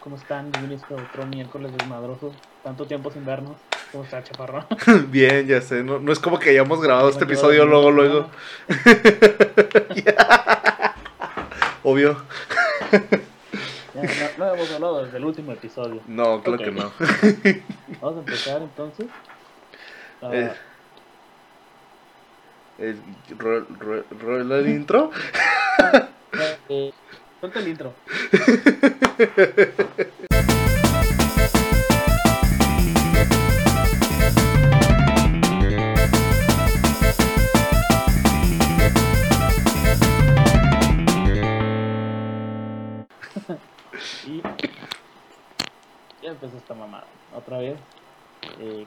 ¿Cómo están? Bienvenidos a otro miércoles desmadroso. Tanto tiempo sin vernos. ¿Cómo está, chaparro? Bien, ya sé. No, no es como que hayamos grabado este episodio luego, luego. Obvio. Ya, no, no hemos hablado desde el último episodio. No, creo Ok. que no. Vamos a empezar entonces. Ah, Eh, el, ro- ro- ro- el intro. eh, Suelta el intro. y ya empezó esta mamada. Otra vez. Eh,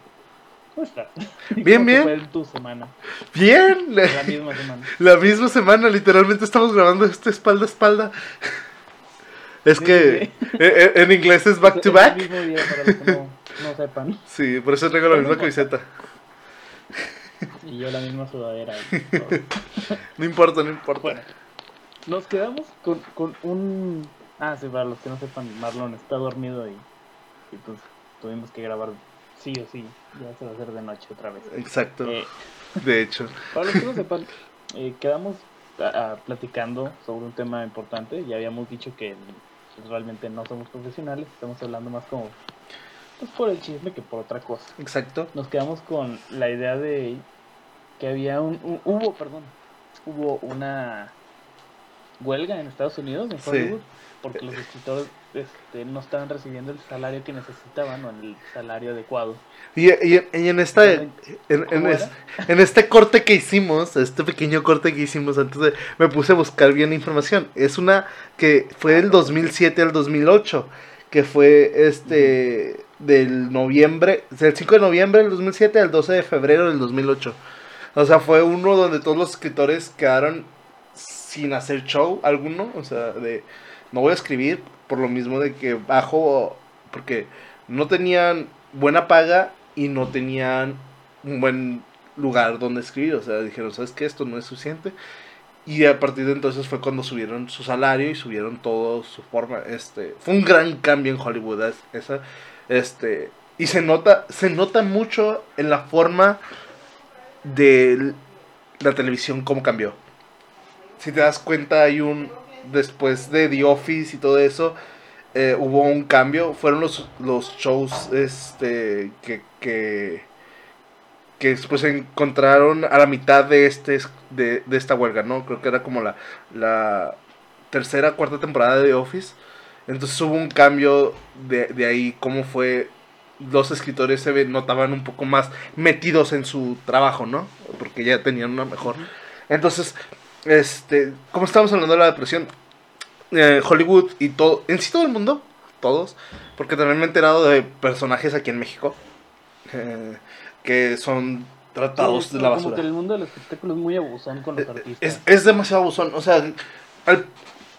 ¿Cómo estás? Bien, ¿Cómo te bien. fue tu semana? Bien. La misma semana. la misma semana, literalmente estamos grabando esto espalda a espalda. Es Sí, que sí. eh, eh, en inglés es back to back. El mismo día para los que no, no sepan. Sí, por eso traigo la misma camiseta. Y yo la misma sudadera. No importa, no importa. Bueno, nos quedamos con, con un... Ah, sí, para los que no sepan, Marlon está dormido y, y pues tuvimos que grabar sí o sí. Ya se va a hacer de noche otra vez. Exacto. Eh, De hecho. para los que no sepan, eh, quedamos platicando sobre un tema importante. Ya habíamos dicho que realmente no somos profesionales, estamos hablando más como pues, por el chisme que por otra cosa. Exacto. nos quedamos con la idea de que había un, un- hubo perdón hubo una huelga en Estados Unidos en Sí. Porque los escritores este, no estaban recibiendo el salario que necesitaban o el salario adecuado Y, y- y en esta en, en, ¿Cómo es- en este corte que hicimos, este pequeño corte que hicimos antes de, me puse a buscar bien información. Es una que fue del 2007 al 2008, que fue este del noviembre, del 5 de noviembre del 2007 al 12 de febrero del 2008. O sea, fue uno donde todos los escritores quedaron sin hacer show alguno, o sea, de no voy a escribir por lo mismo de que bajo porque no tenían buena paga y no tenían un buen lugar donde escribir, o sea, dijeron, ¿sabes qué? Esto no es suficiente. Y a partir de entonces fue cuando subieron su salario y subieron todo su forma, este, fue un gran cambio en Hollywood es- esa este y se nota se nota mucho en la forma de la televisión cómo cambió. Si te das cuenta hay un después de The Office y todo eso eh, hubo un cambio. Fueron los, los shows este, que, que, que después se encontraron a la mitad de, este, de, de esta huelga, ¿no? Creo que era como la, la tercera, cuarta temporada de The Office. Entonces hubo un cambio de, de ahí, cómo fue... Los escritores se notaban un poco más metidos en su trabajo, ¿no? Porque ya tenían una mejor. Entonces, este, como estamos hablando de la depresión, eh, Hollywood y todo, en sí todo el mundo, todos, porque también me he enterado de personajes aquí en México eh, que son tratados Sí, de la como basura. que el mundo del espectáculo es muy abusón con los Eh, artistas Es, es demasiado abusón, o sea, al-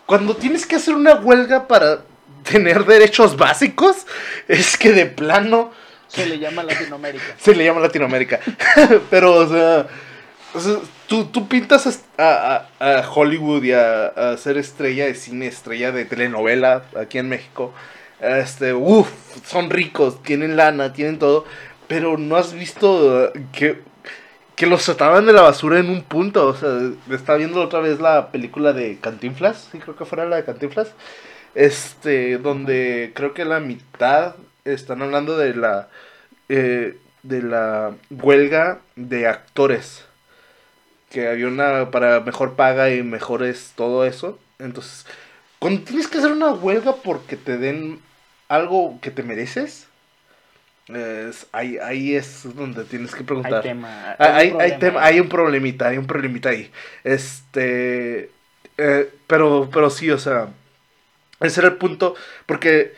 cuando tienes que hacer una huelga para tener derechos básicos, es que de plano se le llama Latinoamérica se le llama Latinoamérica. Pero, o sea, o sea, tú, pintas a, Hollywood y a, ser estrella de cine, estrella de telenovela aquí en México. Este, uff, son ricos, tienen lana, tienen todo. Pero no has visto uh, que, que los trataban de la basura en un punto. O sea, estaba viendo otra vez la película de Cantinflas. Sí, creo que fuera la de Cantinflas. Este, donde creo que la mitad están hablando de la eh, de la huelga de actores. Que había una para mejor paga y mejores todo eso. Entonces, cuando tienes que hacer una huelga porque te den algo que te mereces, es- ahí, ahí es donde tienes que hay preguntar. tema Hay, tema- hay un problemita, hay un problemita ahí. Este. eh, pero, pero sí, o sea. Ese era el punto. Porque.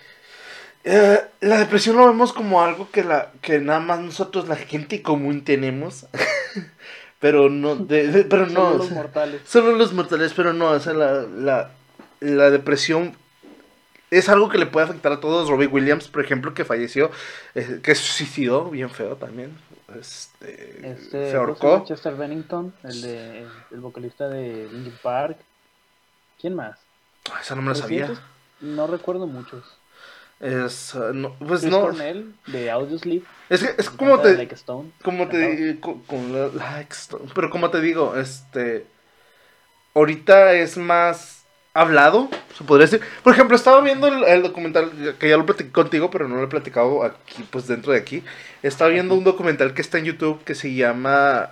eh, la depresión lo vemos como algo que, la, que nada más nosotros, la gente común, tenemos. pero no. de- de- pero no. Solo los mortales Solo los mortales, pero no, o sea, la, la, la depresión es algo que le puede afectar a todos. Robbie Williams, por ejemplo, que falleció, eh, que se suicidó, bien feo también. Este, Este, se ¿cómo ahorcó. Chester Bennington, el, de, el vocalista de Linkin Park. ¿Quién más? Ah, Esa no me la sabía. No recuerdo muchos. Es, uh, no, pues Chris no. Cornell, de Audiosleep. Es que es como te, Like Stone. como te con la- like Stone, pero como te digo, este, ahorita es más hablado, se podría decir. Por ejemplo, estaba viendo el, el documental que ya lo platiqué contigo, pero no lo he platicado aquí, pues dentro de aquí. Estaba viendo un documental que está en YouTube que se llama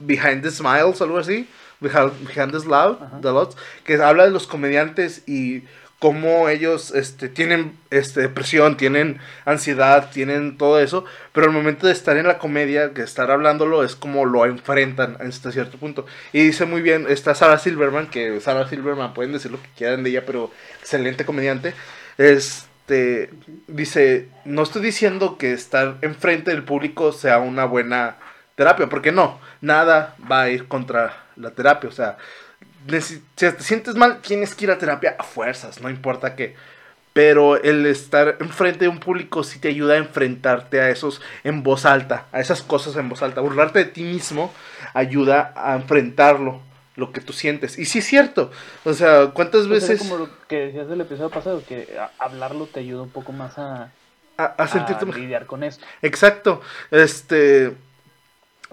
Behind the Smiles, algo así. Behind, Behind the, Loud, the Louds, que habla de los comediantes y cómo ellos este, tienen este, depresión, tienen ansiedad, tienen todo eso, pero al momento de estar en la comedia, que estar hablándolo, es como lo enfrentan hasta cierto punto. Y dice muy bien, está Sarah Silverman, que Sarah Silverman, pueden decir lo que quieran de ella, pero excelente comediante. Este, dice, no estoy diciendo que estar enfrente del público sea una buena terapia, porque no, nada va a ir contra la terapia, o sea, si te sientes mal, tienes que ir a terapia a fuerzas, no importa qué. Pero el estar enfrente de un público sí te ayuda a enfrentarte a esos en voz alta, a esas cosas en voz alta. Burlarte de ti mismo ayuda a enfrentarlo, lo que tú sientes. Y sí es cierto. O sea, ¿cuántas Pues es veces como lo que decías del episodio pasado, que hablarlo te ayuda un poco más a, a, a sentirte a mejor? lidiar con esto. Exacto. Este.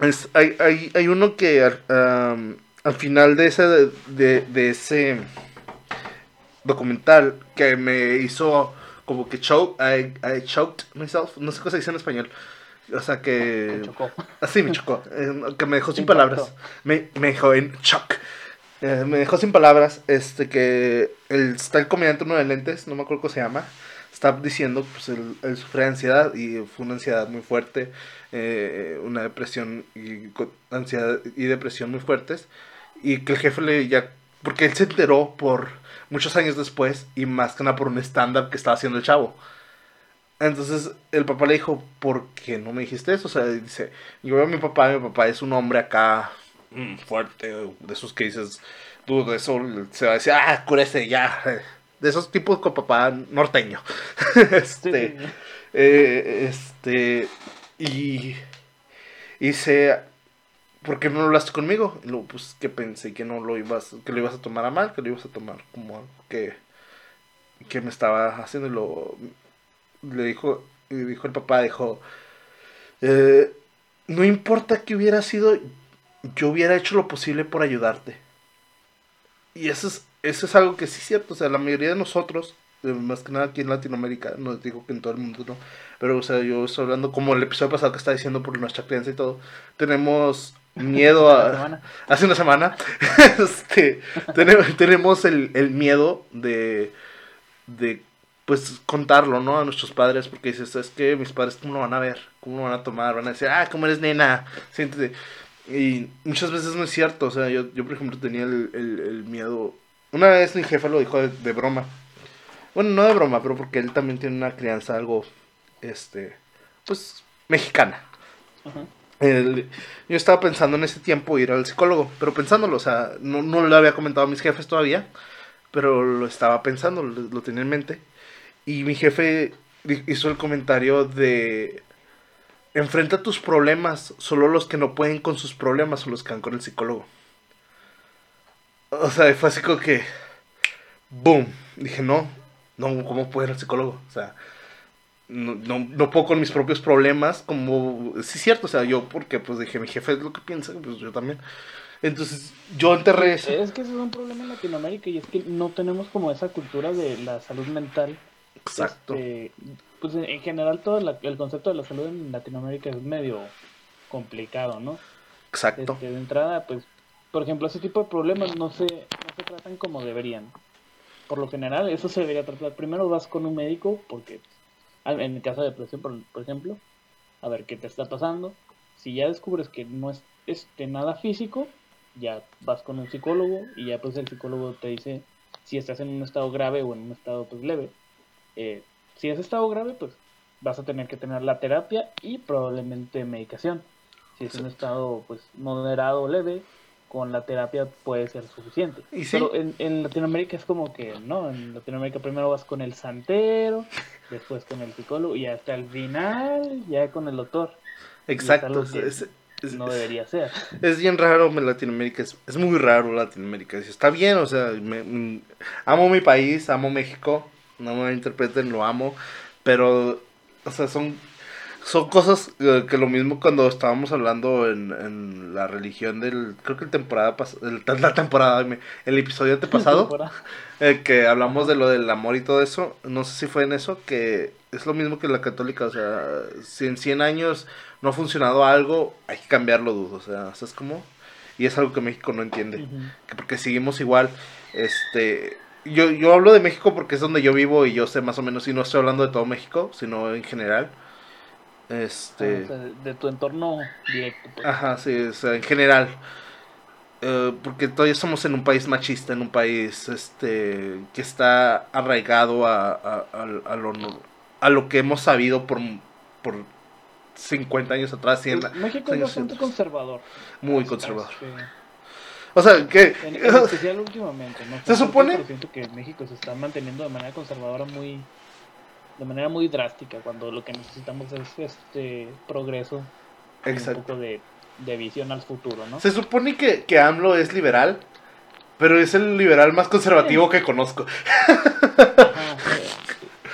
es- hay, hay, hay uno que am, al final de ese, de, de ese documental que me hizo como que choke, I, I choked myself. No sé cómo se dice en español. O sea que. Me chocó. Así me chocó. eh, que me dejó sin palabras. Me, me dejó en shock. Eh, me dejó sin palabras. Este que el, está el comediante uno de lentes, no me acuerdo cómo se llama. Está diciendo pues él, él sufre de ansiedad y fue una ansiedad muy fuerte. eh, una depresión y ansiedad y depresión muy fuertes. Y que el jefe le ya. Porque él se enteró por muchos años después y más que nada por un stand-up que estaba haciendo el chavo. Entonces el papá le dijo, ¿por qué no me dijiste eso? O sea, dice, yo veo a mi papá, mi papá es un hombre acá mm, fuerte, de esos que dices, tú de eso se va a decir, ah, cúrese ya. De esos tipos con papá norteño. Este, sí, eh, este, y, y dice, ¿por qué no hablaste conmigo? Y luego, pues que pensé que no lo ibas, que lo ibas a tomar a mal, que lo ibas a tomar como algo que, que me estaba haciendo. Y lo, le dijo, y dijo el papá, dijo, eh, no importa que hubiera sido, yo hubiera hecho lo posible por ayudarte. Y eso es, eso es algo que sí es cierto, o sea, la mayoría de nosotros, eh, más que nada aquí en Latinoamérica, no digo que en todo el mundo no, pero o sea, yo estoy hablando como el episodio pasado que está diciendo por nuestra crianza y todo, tenemos miedo a hace una semana, este, tenemos, tenemos el, el miedo de, de, pues, contarlo, ¿no? A nuestros padres, porque dices, es que mis padres, ¿cómo lo van a ver? ¿Cómo lo van a tomar? Van a decir, ah, ¿cómo eres nena? Siéntete. Y muchas veces no es cierto, o sea, yo, yo por ejemplo, tenía el, el, el miedo. Una vez mi jefa lo dijo de, de broma. Bueno, no de broma, pero porque él también tiene una crianza algo, este, pues, mexicana. Ajá. Yo estaba pensando en ese tiempo ir al psicólogo, pero pensándolo, o sea, no, no lo había comentado a mis jefes todavía, pero lo estaba pensando, lo, tenía en mente. Y mi jefe hizo el comentario de, enfrenta tus problemas, solo los que no pueden con sus problemas son los que van con el psicólogo. O sea, fue así como que, boom, dije, no, no, ¿cómo puedo ir al psicólogo? O sea, no, no, no puedo con mis propios problemas, como, sí es cierto, o sea, yo porque pues dije, mi jefe es lo que piensa, pues yo también. Entonces, yo enterré eso. Es que ese es un problema en Latinoamérica y es que no tenemos como esa cultura de la salud mental. Exacto. Este, pues en en general todo la- el concepto de la salud en Latinoamérica es medio complicado, ¿no? Exacto. Este, de entrada, pues, por ejemplo, ese tipo de problemas no se, no se tratan como deberían. Por lo general, eso se debería tratar. Primero vas con un médico, porque en el caso de depresión, por, por ejemplo, a ver qué te está pasando. Si ya descubres que no es este, nada físico, ya vas con un psicólogo y ya pues el psicólogo te dice si estás en un estado grave o en un estado pues leve. Eh, si es estado grave, pues vas a tener que tener la terapia y probablemente medicación. Si es un estado pues moderado o leve, con la terapia puede ser suficiente. Y sí. Pero en, en Latinoamérica es como que, no, en Latinoamérica primero vas con el santero, después con el psicólogo y hasta el final ya con el doctor. Exacto. Es, es- No debería ser. es bien raro en Latinoamérica, es, es muy raro Latinoamérica. Está bien, o sea, me- mm, amo mi país, amo México, no me interpreten, lo amo, pero, o sea, son, son cosas eh, que lo mismo cuando estábamos hablando en, en la religión del, creo que el temporada pas- el, la temporada, el episodio antepasado, eh, que hablamos de lo del amor y todo eso, no sé si fue en eso, que es lo mismo que la católica, o sea, si en 100 años no ha funcionado algo, hay que cambiarlo, dudo, o sea, ¿sabes cómo? Y es algo que México no entiende que porque seguimos igual, este, yo, yo hablo de México porque es donde yo vivo y yo sé más o menos, y no estoy hablando de todo México, sino en general, este, Ah, O sea, de tu entorno directo. pues. ajá, sí, o sea, en general, Eh, porque todavía somos en un país machista, en un país, este, que está arraigado a, a, a- a lo, a lo que hemos sabido por, por 50 años atrás, 100, Pues, México es bastante atrás. conservador. muy conservador. O sea, que... En, en especial últimamente, ¿no? Se supone- siento que México se está manteniendo de manera conservadora muy. De manera muy drástica, cuando lo que necesitamos es este progreso Exacto. un poco de, de visión al futuro, ¿no? Se supone que, que AMLO es liberal, pero es el liberal más conservativo que conozco. Ajá,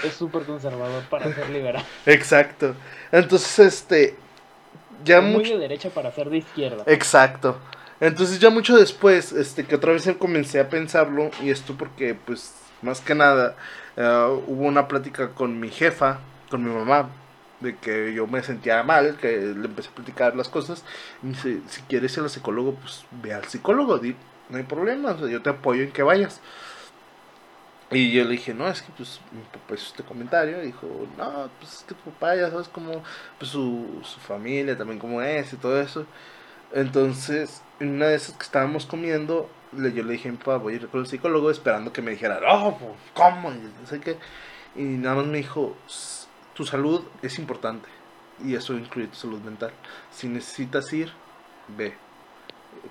es súper conservador para ser liberal. Exacto. Entonces, este. Ya Es muy de derecha para ser de izquierda. Exacto. Entonces, ya mucho después, este, que otra vez comencé a pensarlo, y esto porque, pues, más que nada, eh, hubo una plática con mi jefa, con mi mamá, de que yo me sentía mal, que le empecé a platicar las cosas. Y dice: Si quieres ir al psicólogo, pues ve al psicólogo, no hay problema, yo te apoyo en que vayas. Y yo le dije, no, es que pues mi papá hizo este comentario. Y dijo, no, pues es que tu papá ya sabes cómo, pues su, su familia también cómo es y todo eso. Entonces, en una de esas que estábamos comiendo, yo le dije a mi papá, voy a ir con el psicólogo esperando que me dijera, pues, ¿cómo? Y sé qué. Y nada más me dijo, "S- tu salud es importante. Y eso incluye tu salud mental. Si necesitas ir, ve.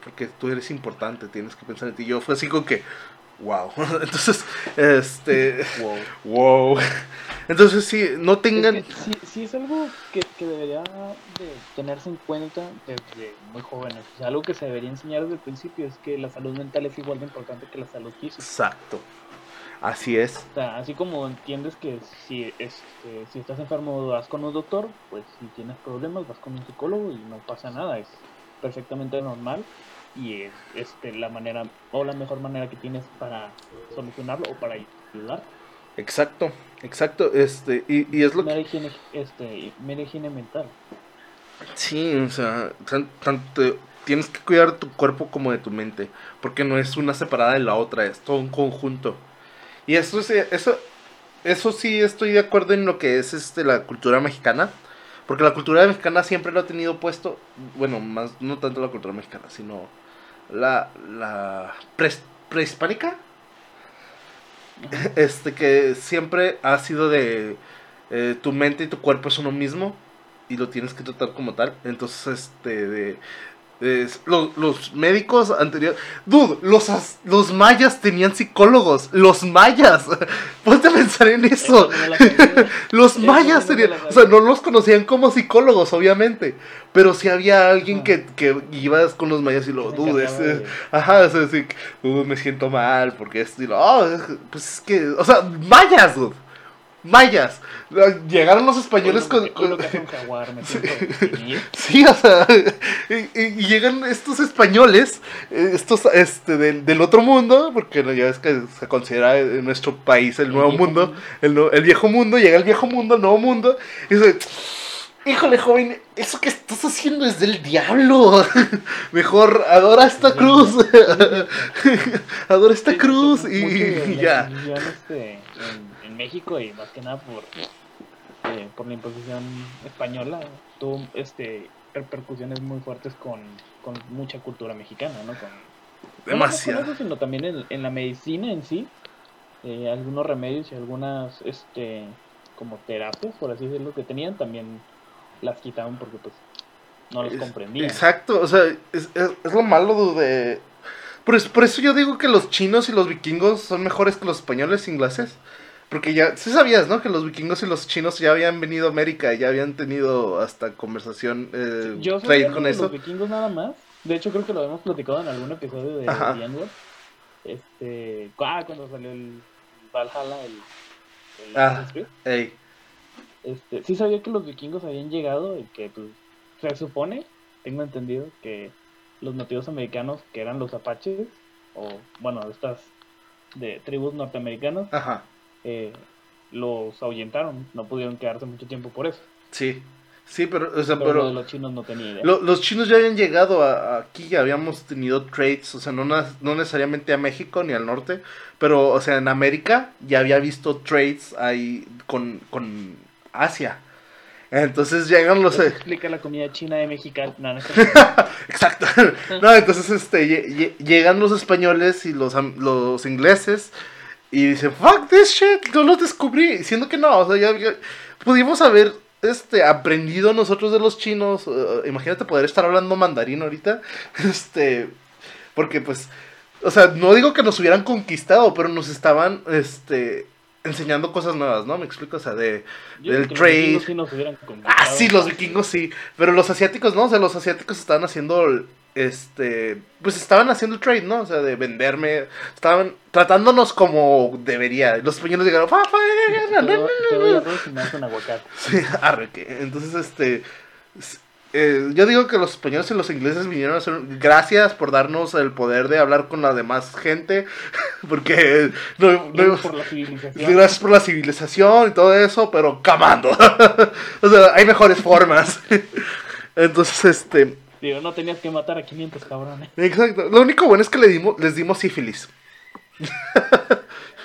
Porque tú eres importante, tienes que pensar en ti. Yo fue así como que, wow. Entonces, este, Wow. wow. Entonces, sí, no tengan... Es que sí, sí es algo que, que debería de tenerse en cuenta desde muy jóvenes. O sea, algo que se debería enseñar desde el principio es que la salud mental es igual de importante que la salud física. Exacto. Así es. O sea, así como entiendes que si, este, si estás enfermo vas con un doctor, pues si tienes problemas vas con un psicólogo y no pasa nada, es perfectamente normal y es este, la manera o la mejor manera que tienes para solucionarlo o para ayudar. Exacto, exacto. Este, y, y es lo que... Higiene, este, mera higiene mental. Sí, o sea, tan- tanto tienes que cuidar tu cuerpo como de tu mente, porque no es una separada de la otra, es todo un conjunto. Y eso sí, eso, eso sí estoy de acuerdo en lo que es este la cultura mexicana, porque la cultura mexicana siempre lo ha tenido puesto, bueno, más no tanto la cultura mexicana, sino la la pres- prehispánica, este que siempre ha sido de eh, tu mente y tu cuerpo es uno mismo y lo tienes que tratar como tal. Entonces, este, de, los médicos anteriores, dude, los, los mayas tenían psicólogos, los mayas, ponte a pensar en eso. Los Eso mayas tenían, o sea, no los conocían como psicólogos, obviamente, pero si había alguien que, que ibas con los mayas y lo dudes. Ajá, o sea, sí, "Uh, me siento mal porque esto y lo. oh, pues es que. O sea, mayas, dude. Mayas. Llegaron los españoles con. lo que- hoy con- lo que hace un jaguar, me definir. Sí, o sea, y, llegan estos españoles, eh, estos este, del, del otro mundo, porque ya ves que se considera en nuestro país el, nuevo mundo, mundo. el, el viejo mundo, llega el viejo mundo, el nuevo mundo, y dice, híjole joven, eso que estás haciendo es del diablo, mejor adora esta Sí, cruz, adora esta Sí, cruz y, ya. Este, en México y más que nada por, eh, por la imposición española tuvo este, repercusiones muy fuertes con, con mucha cultura mexicana, ¿no? Con, no nomás con Demasiado. eso, sino también en, en la medicina en sí, eh, algunos remedios y algunas este, como terapias, por así decirlo, que tenían también las quitaban porque pues no los comprendían. Exacto, o sea, es, es- es lo malo de... Por eso, por eso yo digo que los chinos y los vikingos son mejores que los españoles e ingleses. Porque ya, sí sabías, ¿no? Que los vikingos y los chinos ya habían venido a América, ya habían tenido hasta conversación, eh, Yo trade sabía con eso. los vikingos nada más. De hecho, creo que lo habíamos platicado en algún episodio de N-Word. Este, ah, cuando salió el Valhalla, el, el Ah. Ey. Este, sí sabía que los vikingos habían llegado y que pues, se supone, tengo entendido, que los nativos americanos, que eran los apaches, o bueno, estas de tribus norteamericanas, Ajá. Eh, los ahuyentaron, no pudieron quedarse mucho tiempo por eso. Sí. Sí, pero, o sea, Pero, pero lo de los chinos no tenía idea. lo- los chinos ya habían llegado a, a aquí, ya habíamos tenido trades, o sea, no, no necesariamente a México ni al norte, pero, o sea, en América ya había visto trades ahí con, con Asia. Entonces llegan los... Eso eh, explica la comida china de Mexicali. No, no es Exacto. No, entonces este, lle- lle- llegan los españoles y los, los ingleses y dicen, fuck this shit, yo los descubrí. Siendo que no, o sea, ya, ya pudimos haber este, aprendido nosotros de los chinos. eh, imagínate poder estar hablando mandarín ahorita. Este, porque pues, o sea, no digo que nos hubieran conquistado, pero nos estaban, este, enseñando cosas nuevas, ¿no? Me explico, o sea, de, Yo del que los trade. vikingos sí nos hubieran Ah, conquistado. sí, los vikingos sí. Pero los asiáticos no, o sea, los asiáticos estaban haciendo, este, pues estaban haciendo el trade, ¿no? O sea, de venderme, estaban tratándonos como debería. Los españoles llegaron, "Fa, fa. Sí, arre, que- entonces, este, eh, yo digo que los españoles y los ingleses vinieron a hacer, gracias por darnos el poder de hablar con la demás gente, porque no, no- Gracias por la civilización. Gracias por la civilización y todo eso, pero camando. o sea, hay mejores formas. Entonces, este. Digo, no tenías que matar a 500 cabrones. Exacto. Lo único bueno es que le dimos, les dimos sífilis.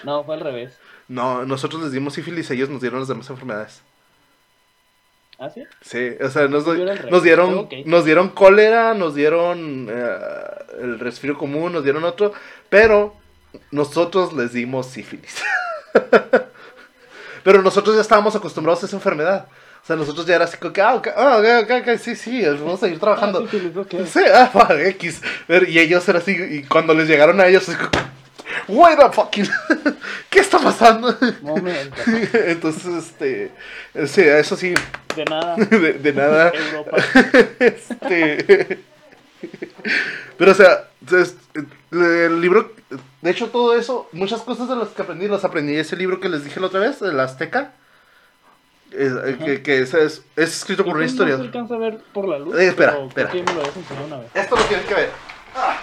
No, fue al revés. No, nosotros les dimos sífilis, ellos nos dieron las demás enfermedades. ¿Ah, sí? Sí, o sea, nos, dieron, nos dieron cólera, nos dieron eh, el resfrío común, nos dieron otro, pero nosotros les dimos sífilis. pero nosotros ya estábamos acostumbrados a esa enfermedad. O sea, nosotros ya era así como que, ah, ok, ah, ok, ok, ok, sí, sí, vamos a seguir trabajando. Ah, sí, sí, ok. Sí, ah, va, X. Y ellos eran así, y cuando les llegaron a ellos, así como, wait a fucking, ¿qué está pasando? Momento. Entonces, este, sí, eso sí, De nada. de, de nada. Europa. Este. Pero, o sea, el libro. De hecho, todo eso, muchas cosas de las que aprendí, las aprendí en ese libro que les dije la otra vez, el Azteca. Es- eh, que, que es, es, es escrito por una No historia. se alcanza a ver por la luz. Eh, espera, espera. me lo una vez. Esto lo tienen que ver. Ah.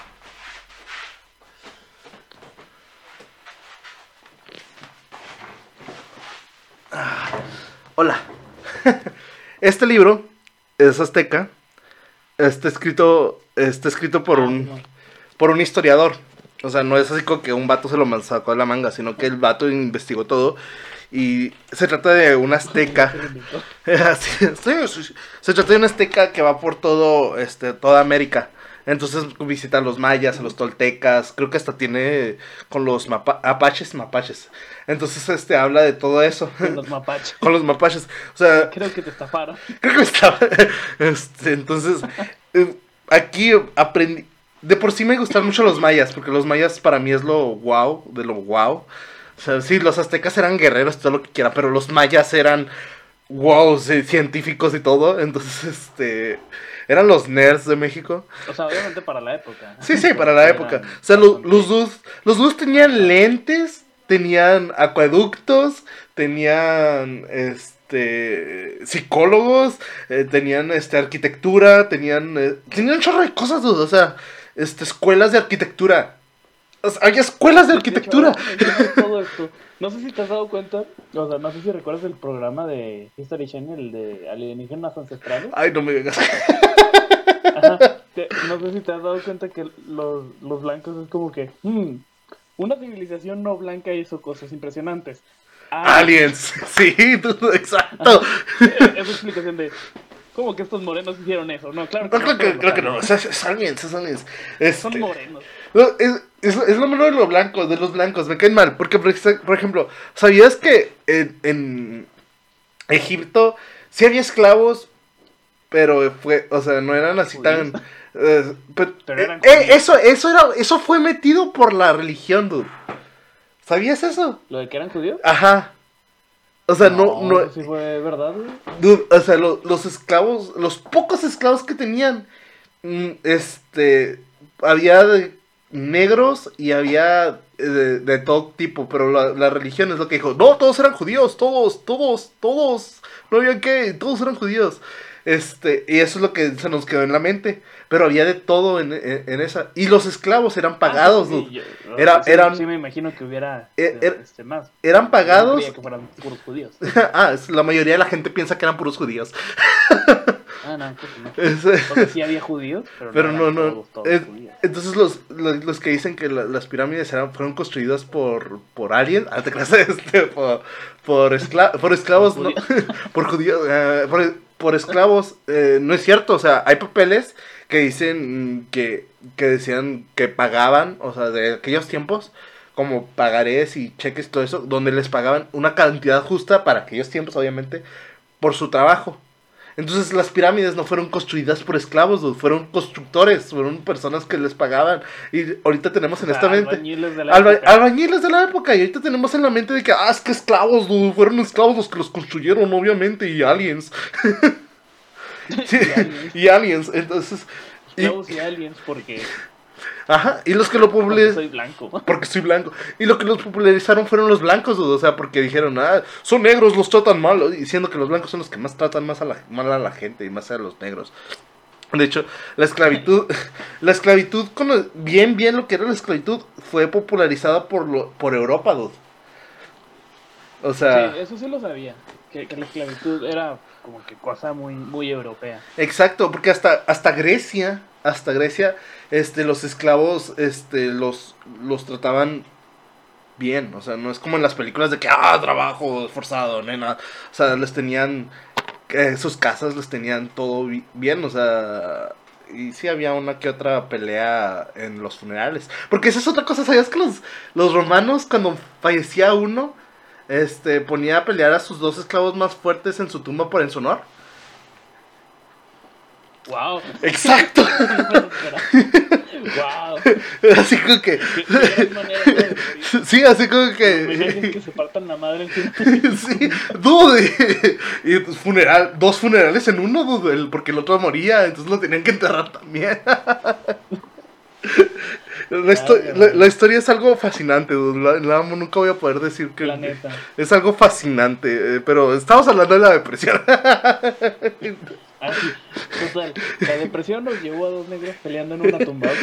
Ah, Hola. Este libro es azteca. Está escrito, está escrito por Ah, un, no. por un historiador. O sea, no es así como que un vato se lo sacó de la manga, sino que el vato investigó todo. Y se trata de un azteca. Se trata de una azteca que va por todo, este, toda América. Entonces visita a los mayas, a los toltecas, creo que hasta tiene con los mapa- apaches, mapaches. Entonces, este, habla de todo eso. Con los mapaches. con los mapaches. O sea, Creo que te estafaron. creo que estaba. Este, entonces, eh, aquí aprendí. De por sí me gustan mucho los mayas, porque los mayas para mí es lo wow, de lo wow. O sea, sí, los aztecas eran guerreros, todo lo que quiera, pero los mayas eran wow, sí, científicos y todo. Entonces, este. Eran los nerds de México. O sea, obviamente para la época. Sí, sí, para la época. O sea, lo- los dos, los dos tenían lentes, tenían acueductos, tenían este psicólogos, eh, tenían este arquitectura, tenían eh, tenían un chorro de cosas, o sea, este escuelas de arquitectura. O sea, había escuelas de arquitectura. De hecho, todo esto, no sé si te has dado cuenta, o sea, no sé si recuerdas el programa de History Channel, el de alienígenas ancestrales. Ay, no me vengas. Ajá. Te- no sé si te has dado cuenta que los, los blancos es como que, hmm, una civilización no blanca hizo cosas impresionantes. Ah, Aliens. Sí, exacto. eh, Esa explicación de, ¿cómo que estos morenos hicieron eso? No, claro que No, no. creo que, creo que no. Es, es aliens, es aliens. Este, Son morenos. No, es, es, es lo malo de los blancos, de los blancos, me caen mal. Porque, por, ejemplo, ¿sabías que en, en Egipto sí había esclavos, pero fue, o sea, no eran así tan... pero- Pero eran eh, eh, eso, eso, era, eso fue metido por la religión, dude. ¿Sabías eso? ¿Lo de que eran judíos? Ajá. O sea, no, no, eso sí fue verdad, güey. Dude, o sea, lo- los esclavos, los pocos esclavos que tenían, mm, este, había de- negros y había eh, de, de todo tipo, pero la, la religión es lo que dijo, no, todos eran judíos, todos, todos, todos, no había que, todos eran judíos. Este, y eso es lo que se nos quedó en la mente. Pero había de todo en, en- en esa. Y los esclavos eran pagados, Ah, sí, dude. yo- Era- sí, eran- sí me imagino que hubiera Eh, er- este, más. Eran No pagados. creía que fueran puros judíos. ah, la mayoría de la gente piensa que eran puros judíos. Ah, no, pues no. Es- Entonces sí había judíos, pero, Pero no, no. Todos, todos eh, judíos. entonces los, los, los que dicen que la- las pirámides eran, fueron construidas por, por aliens, ah, te creas, este, por, por, escla- por esclavos, Por ¿no? por judíos, eh, por, por esclavos, eh, no es cierto, o sea, hay papeles que dicen mm, que, que decían que pagaban, o sea, de aquellos tiempos, como pagarés y cheques, todo eso, donde les pagaban una cantidad justa para aquellos tiempos, obviamente, por su trabajo. Entonces las pirámides no fueron construidas por esclavos, dude, fueron constructores, fueron personas que les pagaban. Y ahorita tenemos en esta mente... albañiles de la Alba- época. albañiles de la época, y ahorita tenemos en la mente de que, ah, es que esclavos, dude, fueron esclavos los que los construyeron, obviamente, y aliens. Sí, Y aliens. y aliens, entonces... y- Esclavos y aliens porque, ajá, y los que lo porque popularizaron... soy blanco. Porque soy blanco. Y lo que los popularizaron fueron los blancos, dude, o sea, porque dijeron, ah, son negros, los tratan mal, diciendo que los blancos son los que más tratan más a la, mal a la gente y más a los negros. De hecho, la esclavitud, la esclavitud, con bien, bien lo que era la esclavitud, fue popularizada por, lo, por Europa, dude. O sea, Sí, eso sí lo sabía. Que, la esclavitud era como que cosa muy, muy europea. exacto, porque hasta, hasta Grecia, hasta Grecia, este, los esclavos, este, los, los trataban bien, o sea, no es como en las películas de que, ah, trabajo forzado, nena, o sea, les tenían, eh, sus casas les tenían todo bi- bien, o sea, y sí había una que otra pelea en los funerales, porque esa es otra cosa, ¿sabías que los, los romanos cuando fallecía uno, este, ponía a pelear a sus dos esclavos más fuertes en su tumba por en su honor? ¡Wow! Exacto, ¡Wow! así como que, sí, así como que... que se partan la madre encima. Sí, dude. Y pues, funeral, dos funerales en uno, dude, porque el otro moría, entonces lo tenían que enterrar también. La, histo- Ay, la- Dios. la historia es algo fascinante. La, la nunca voy a poder decir que neta. es algo fascinante, eh, pero estamos hablando de la depresión. Ah, sí. Total, la depresión nos llevó a dos negros peleando en una tumba.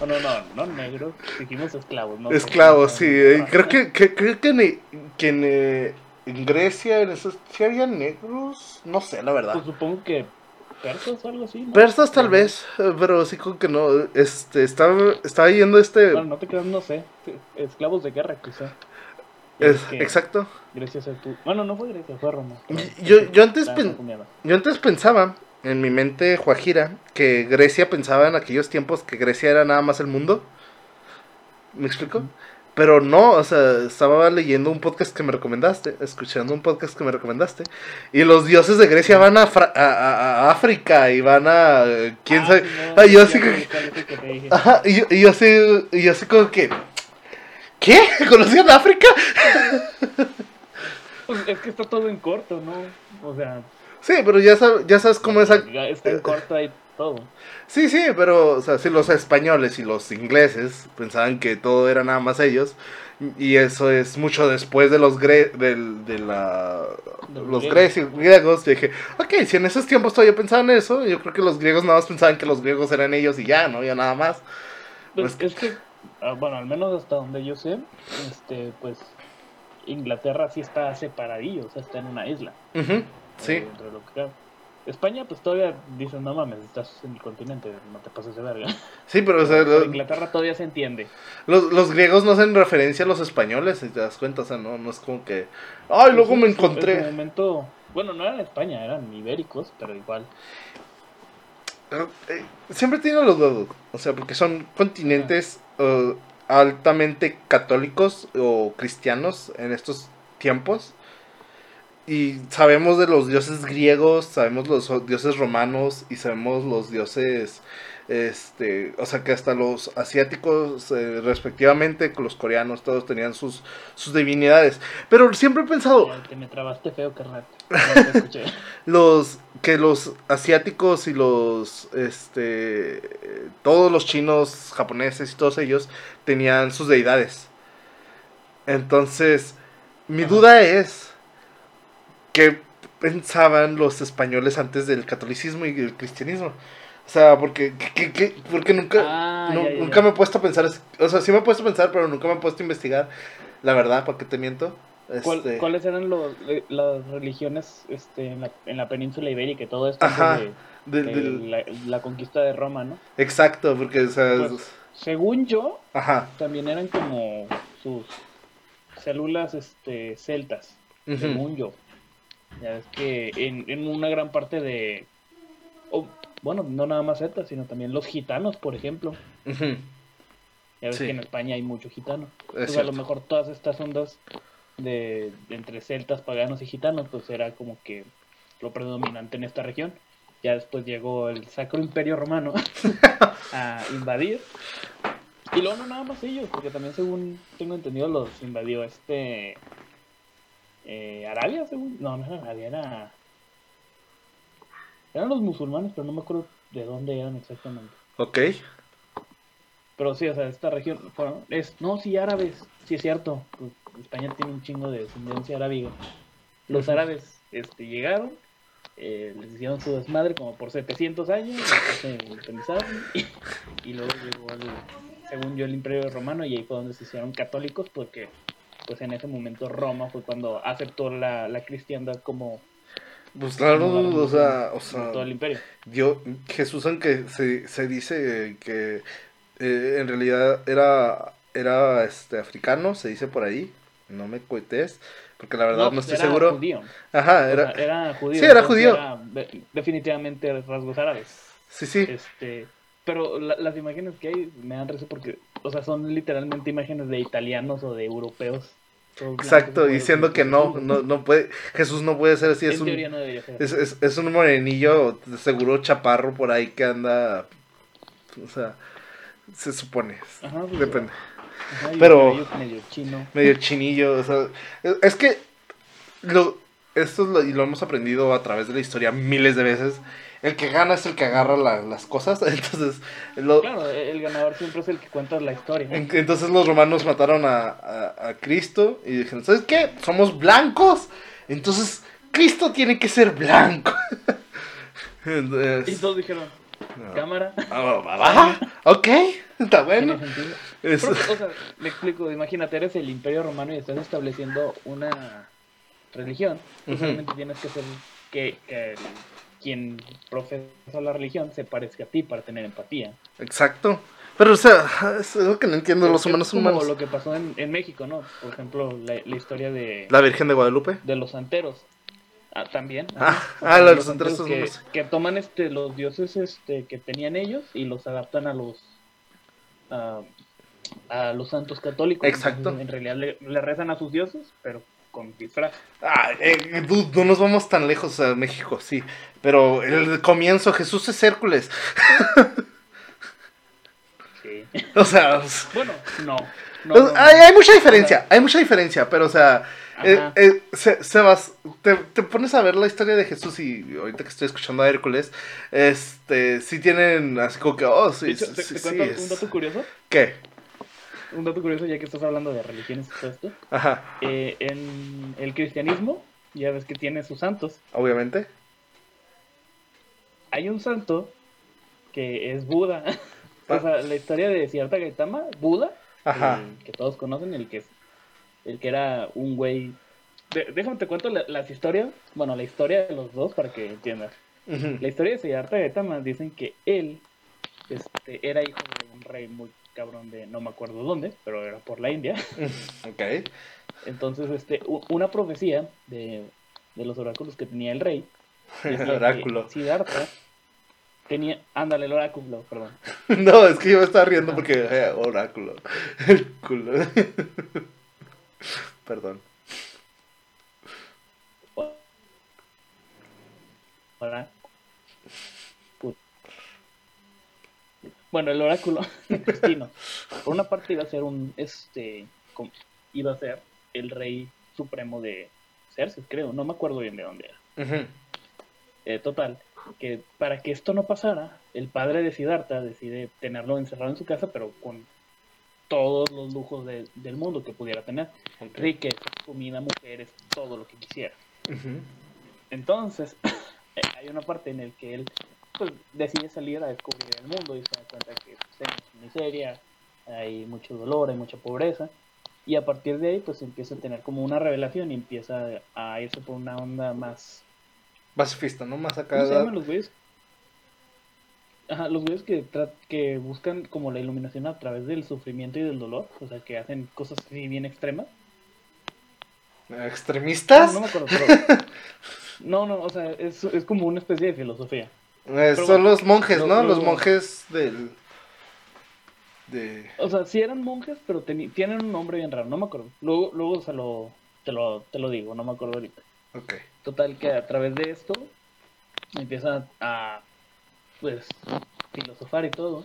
No, no, no, no negros, dijimos esclavos, ¿no? Esclavos, sí. eh, Ah, Creo que, que- creo que, en, que en, en Grecia, en esos, ¿sí había negros? No sé, la verdad. Pues supongo que persas o algo así. ¿no? Persas tal vez, eh, pero sí como que no. Este, estaba, estaba yendo este... Bueno, no te creas, no sé. Esclavos de guerra, quizá. es- que exacto. Grecia se tu- Bueno, no fue Grecia, fue Roma. Yo- yo antes pen-. Yo antes pensaba, en mi mente Juajira, que Grecia pensaba en aquellos tiempos que Grecia era nada más el mundo. ¿Me explico? Pero no, o sea, estaba leyendo un podcast que me recomendaste, escuchando un podcast que me recomendaste, y los dioses de Grecia van a, Fra- a, a- a África y van a... ¿Quién Ah, sabe? no, Ah, yo así que-. Ajá, y yo, y yo así, y yo así como que... ¿Qué? ¿Conocían África? Pues es que está todo en corto, ¿no? O sea, Sí, pero ya, sab- ya sabes cómo es... está en corto ahí todo. Sí, sí, pero, o sea, si los españoles y los ingleses pensaban que todo era nada más ellos, y eso es mucho después de los gre del, de la, los los griegos. griegos, yo dije, ok, si en esos tiempos todavía pensaban eso, yo creo que los griegos nada más pensaban que los griegos eran ellos y ya, ¿no? Ya nada más. Pues Pues- es que, ah, bueno, al menos hasta donde yo sé, este, pues Inglaterra sí está separadillo, o sea, está en una isla. Ujú, eh, sí, dentro España, pues todavía dicen, no mames, estás en el continente, no te pases de verga. sí, pero, o sea, Pero lo- Inglaterra todavía se entiende. los, los griegos no hacen referencia a los españoles, si te das cuenta, o sea, no, no es como que, ay, luego Pues, me en su- En encontré. su momento, bueno, no eran España, eran ibéricos, pero igual. Eh, Siempre tiene los dos, o sea, porque son continentes eh, altamente católicos o cristianos en estos tiempos. Y sabemos de los dioses griegos, sabemos los dioses romanos y sabemos los dioses este, o sea que hasta los asiáticos eh, respectivamente, los coreanos, todos tenían sus, sus divinidades. Pero siempre he pensado, Te me trabaste feo, carnal. No los que los asiáticos y los este todos los chinos, japoneses y todos ellos tenían sus deidades. Entonces, mi Ajá. duda es qué pensaban los españoles antes del catolicismo y el cristianismo. O sea, porque porque nunca Ah, nu- ya, ya, nunca me he puesto a pensar, o sea, sí me he puesto a pensar, pero nunca me he puesto a investigar la verdad, ¿para qué te miento? ¿Cuál- Este, ¿Cuáles eran los, eh, las religiones este, en, la, en la península ibérica y todo esto? Ajá, de- de, de del- la, la conquista de Roma, ¿no? exacto, porque o sea, es- Pues, según yo, ajá. también eran como sus células este, celtas, según yo. Ya ves que en, en una gran parte de... o, bueno, no nada más celtas, sino también los gitanos, por ejemplo. Ya ves Sí. que en España hay mucho gitano. es Pues a lo mejor todas estas ondas de, de entre celtas, paganos y gitanos, pues era como que lo predominante en esta región. Ya después llegó el Sacro Imperio Romano a invadir. Y luego no nada más ellos, porque también según tengo entendido los invadió este eh, Arabia, según. No, no era Arabia, era. Eran los musulmanes, pero no me acuerdo de dónde eran exactamente. Ok. Pero sí, o sea, esta región, fueron- es, no, sí, árabes, sí es cierto, pues, España tiene un chingo de descendencia arábiga. Los árabes este, llegaron, eh, les hicieron su desmadre como por 700 años, se independizaron, y, y luego llegó, el, según yo, el Imperio Romano, y ahí fue donde se hicieron católicos, porque pues en ese momento Roma fue cuando aceptó la, la cristiandad como, Pues claro, como la o sea, o religión sea, de todo el imperio. Dios, Jesús, aunque se, se dice que eh, en realidad era, era este, africano, se dice por ahí, no me cuetes, porque la verdad no, pues, estoy era seguro. judío. Ajá, O era, sea, era judío. Sí, era judío. era definitivamente rasgos árabes. sí, sí, Este, pero la- las imágenes que hay me dan risa porque, o sea, son literalmente imágenes de italianos o de europeos. exacto, diciendo que no, no, no puede, Jesús no puede ser así, es un, no es, es, es un morenillo, seguro chaparro por ahí que anda, o sea, se supone, Ajá, pues, depende. ajá, pero- medio chino. medio chinillo, o sea, es, que lo, esto es lo, y lo hemos aprendido a través de la historia miles de veces. El que gana es el que agarra la- las cosas, entonces, lo- Claro, el ganador siempre es el que cuenta la historia. en- entonces los romanos mataron a, a- a Cristo y dijeron, ¿sabes qué? Somos blancos, entonces Cristo tiene que ser blanco. Y todos dijeron, no. cámara, Ah, ok, está bueno. sentido. Es- Pero, o sea, me explico, imagínate, eres el imperio romano y estás estableciendo una religión. Ujú. solamente tienes que hacer que, que el- quien profesa la religión se parezca a ti para tener empatía. exacto. Pero, o sea, es lo que no entiendo, los humanos son como humanos. lo que pasó en, en México, ¿no? Por ejemplo, la, la historia de, La Virgen de Guadalupe. de los santeros. Ah, también. Ah, ah, de los los santeros santeros son que, que toman este los dioses este que tenían ellos y los adaptan a los a, a los santos católicos. Exacto. Entonces, en realidad le, le rezan a sus dioses, pero con disfraz. Ah, eh, dude, no nos vamos tan lejos a México, sí. Pero el comienzo, Jesús es Hércules. Sí. O sea, Bueno, no. hay, hay mucha diferencia, hay mucha diferencia, pero o sea, eh, eh, Se- Sebas, te, te pones a ver la historia de Jesús y ahorita que estoy escuchando a Hércules, este, sí tienen así como que, oh, sí, sí, te, sí, te cuento un dato curioso. ¿Qué? Un dato curioso, ya que estás hablando de religiones y todo esto. Ajá, Eh, en el cristianismo, ya ves que tiene sus santos. obviamente. Hay un santo que es Buda. o sea, la historia de Siddhartha Gautama, Buda, Ajá. el que todos conocen, el que es, el que era un güey. De- déjame te cuento la- las historias, bueno, la historia de los dos para que entiendas. La historia de Siddhartha Gautama dicen que él este, era hijo de un rey muy cabrón de no me acuerdo dónde, pero era por la India. Ok. Entonces, este, una profecía de, de los oráculos que tenía el rey. que Oráculo. Siddhartha tenía, ándale, el oráculo, perdón. No, es que yo me estaba riendo porque eh, oráculo. El culo. Perdón. Ora- bueno, el oráculo destino. Por una parte iba a ser un, este, iba a ser el rey supremo de Cersei, creo, no me acuerdo bien de dónde era. Eh, total, que para que esto no pasara, el padre de Siddhartha decide tenerlo encerrado en su casa, pero con todos los lujos de- del mundo que pudiera tener. Ok. Riqueza, comida, mujeres, todo lo que quisiera. Entonces, hay una parte en la que él pues, decide salir a descubrir el mundo y se da cuenta que pues, hay mucha miseria, hay mucho dolor, hay mucha pobreza. Y a partir de ahí, pues empieza a tener como una revelación y empieza a irse por una onda más Pacifista, ¿no? Más acá. ¿Cómo se llaman los güeyes? Ajá, los güeyes que, que buscan como la iluminación a través del sufrimiento y del dolor, o sea, que hacen cosas así bien extremas. No, ¿Extremistas? no me acuerdo, pero... No, no, o sea, es, es como una especie de filosofía. Eh, son bueno, los monjes, ¿no? lo- Los monjes del. De. O sea, sí eran monjes, pero tienen un nombre bien raro, no me acuerdo. Luego, luego se lo, te, lo, te lo digo, no me acuerdo ahorita. Ok. Total que a través de esto empieza a pues filosofar y todo.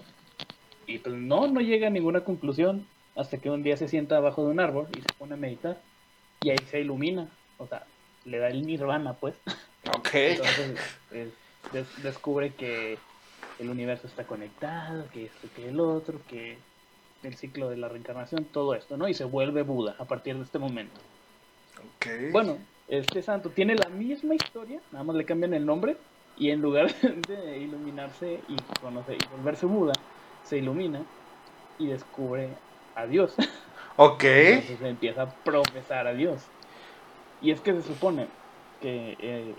Y pues no, no llega a ninguna conclusión hasta que un día se sienta abajo de un árbol y se pone a meditar. Y ahí se ilumina. O sea, le da el nirvana pues. Ok. Entonces es- des- descubre que el universo está conectado, que esto, que el otro, que el ciclo de la reencarnación, todo esto, ¿no? Y se vuelve Buda a partir de este momento. Ok. Bueno, este santo tiene la misma historia, nada más le cambian el nombre y en lugar de iluminarse y conocer y volverse Buda, se ilumina y descubre a Dios. Ok. Entonces empieza a profesar a Dios. Y es que se supone que eh,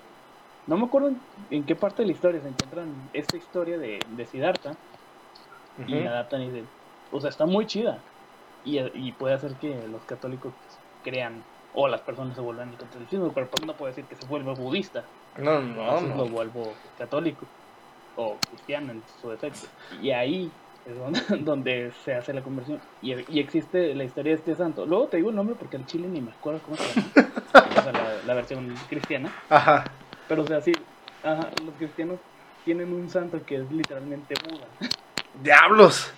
no me acuerdo en, qué parte de la historia se encuentran esta historia de, de Siddhartha y la adaptan y de, o sea, está muy chida. Y, y puede hacer que los católicos crean o las personas se vuelvan al catolicismo, pero pues no puede decir que se vuelva budista. No, no, Entonces lo no. vuelvo católico o cristiano en su defecto. Y ahí es donde, donde se hace la conversión. Y, y existe la historia de este santo. Luego te digo el nombre porque el chile ni me acuerdo cómo se llama. O sea, la, la versión cristiana. Ajá. Pero o sea, sí, ajá, los cristianos tienen un santo que es literalmente Buda. Diablos.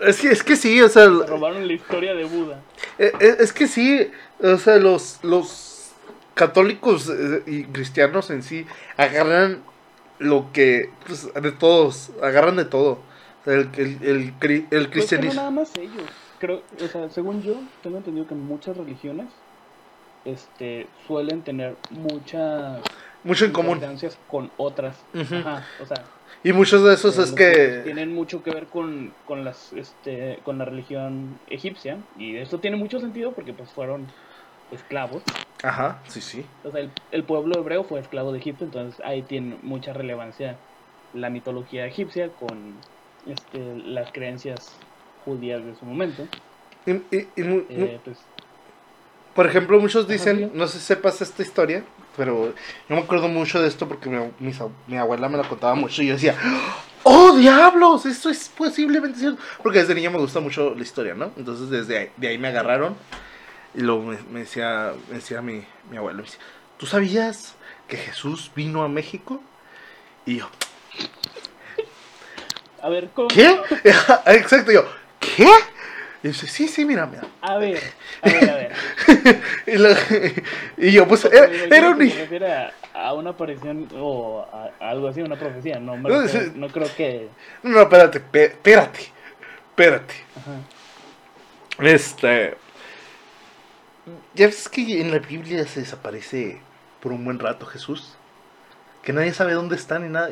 Es que, es que sí, o sea. Se robaron la historia de Buda. Eh, eh, Es que sí, o sea, los, los católicos eh, y cristianos en sí agarran lo que, pues, de todos, agarran de todo. O sea, el, el, el, Pues cristianismo. nada más ellos. Creo, o sea, según yo, tengo entendido que muchas religiones este, suelen tener muchas Mucho en común. con otras. Ajá, o sea, Y muchos de esos eh, es que... tienen mucho que ver con, con las este con la religión egipcia y esto tiene mucho sentido porque pues fueron esclavos. Ajá, sí, sí. O sea, el, el pueblo hebreo fue esclavo de Egipto, entonces ahí tiene mucha relevancia la mitología egipcia con este, las creencias judías de su momento. Y, y- Eh, pues, por ejemplo, muchos dicen, no sé si sepas esta historia, pero yo me acuerdo mucho de esto porque mi, abuela me la contaba mucho y yo decía, ¡Oh, diablos! Esto es posiblemente cierto. Porque desde niño me gusta mucho la historia, ¿no? Entonces desde ahí, de ahí me agarraron y luego me, me decía, me decía mi, mi abuela, me decía, ¿tú sabías que Jesús vino a México? Y yo, a ver, ¿cómo? ¿qué? Exacto, yo, ¿qué? Y dice, sí, sí, mira, mira. A ver, a ver, a ver. Y, lo- y yo, pues, era, un. Se a, una aparición o a, a algo así, una profecía. No, me No, creo que. No, no, espérate, espérate, espérate. Ajá. Este. Ya ves que en la Biblia se desaparece por un buen rato Jesús. Que nadie sabe dónde está ni nada.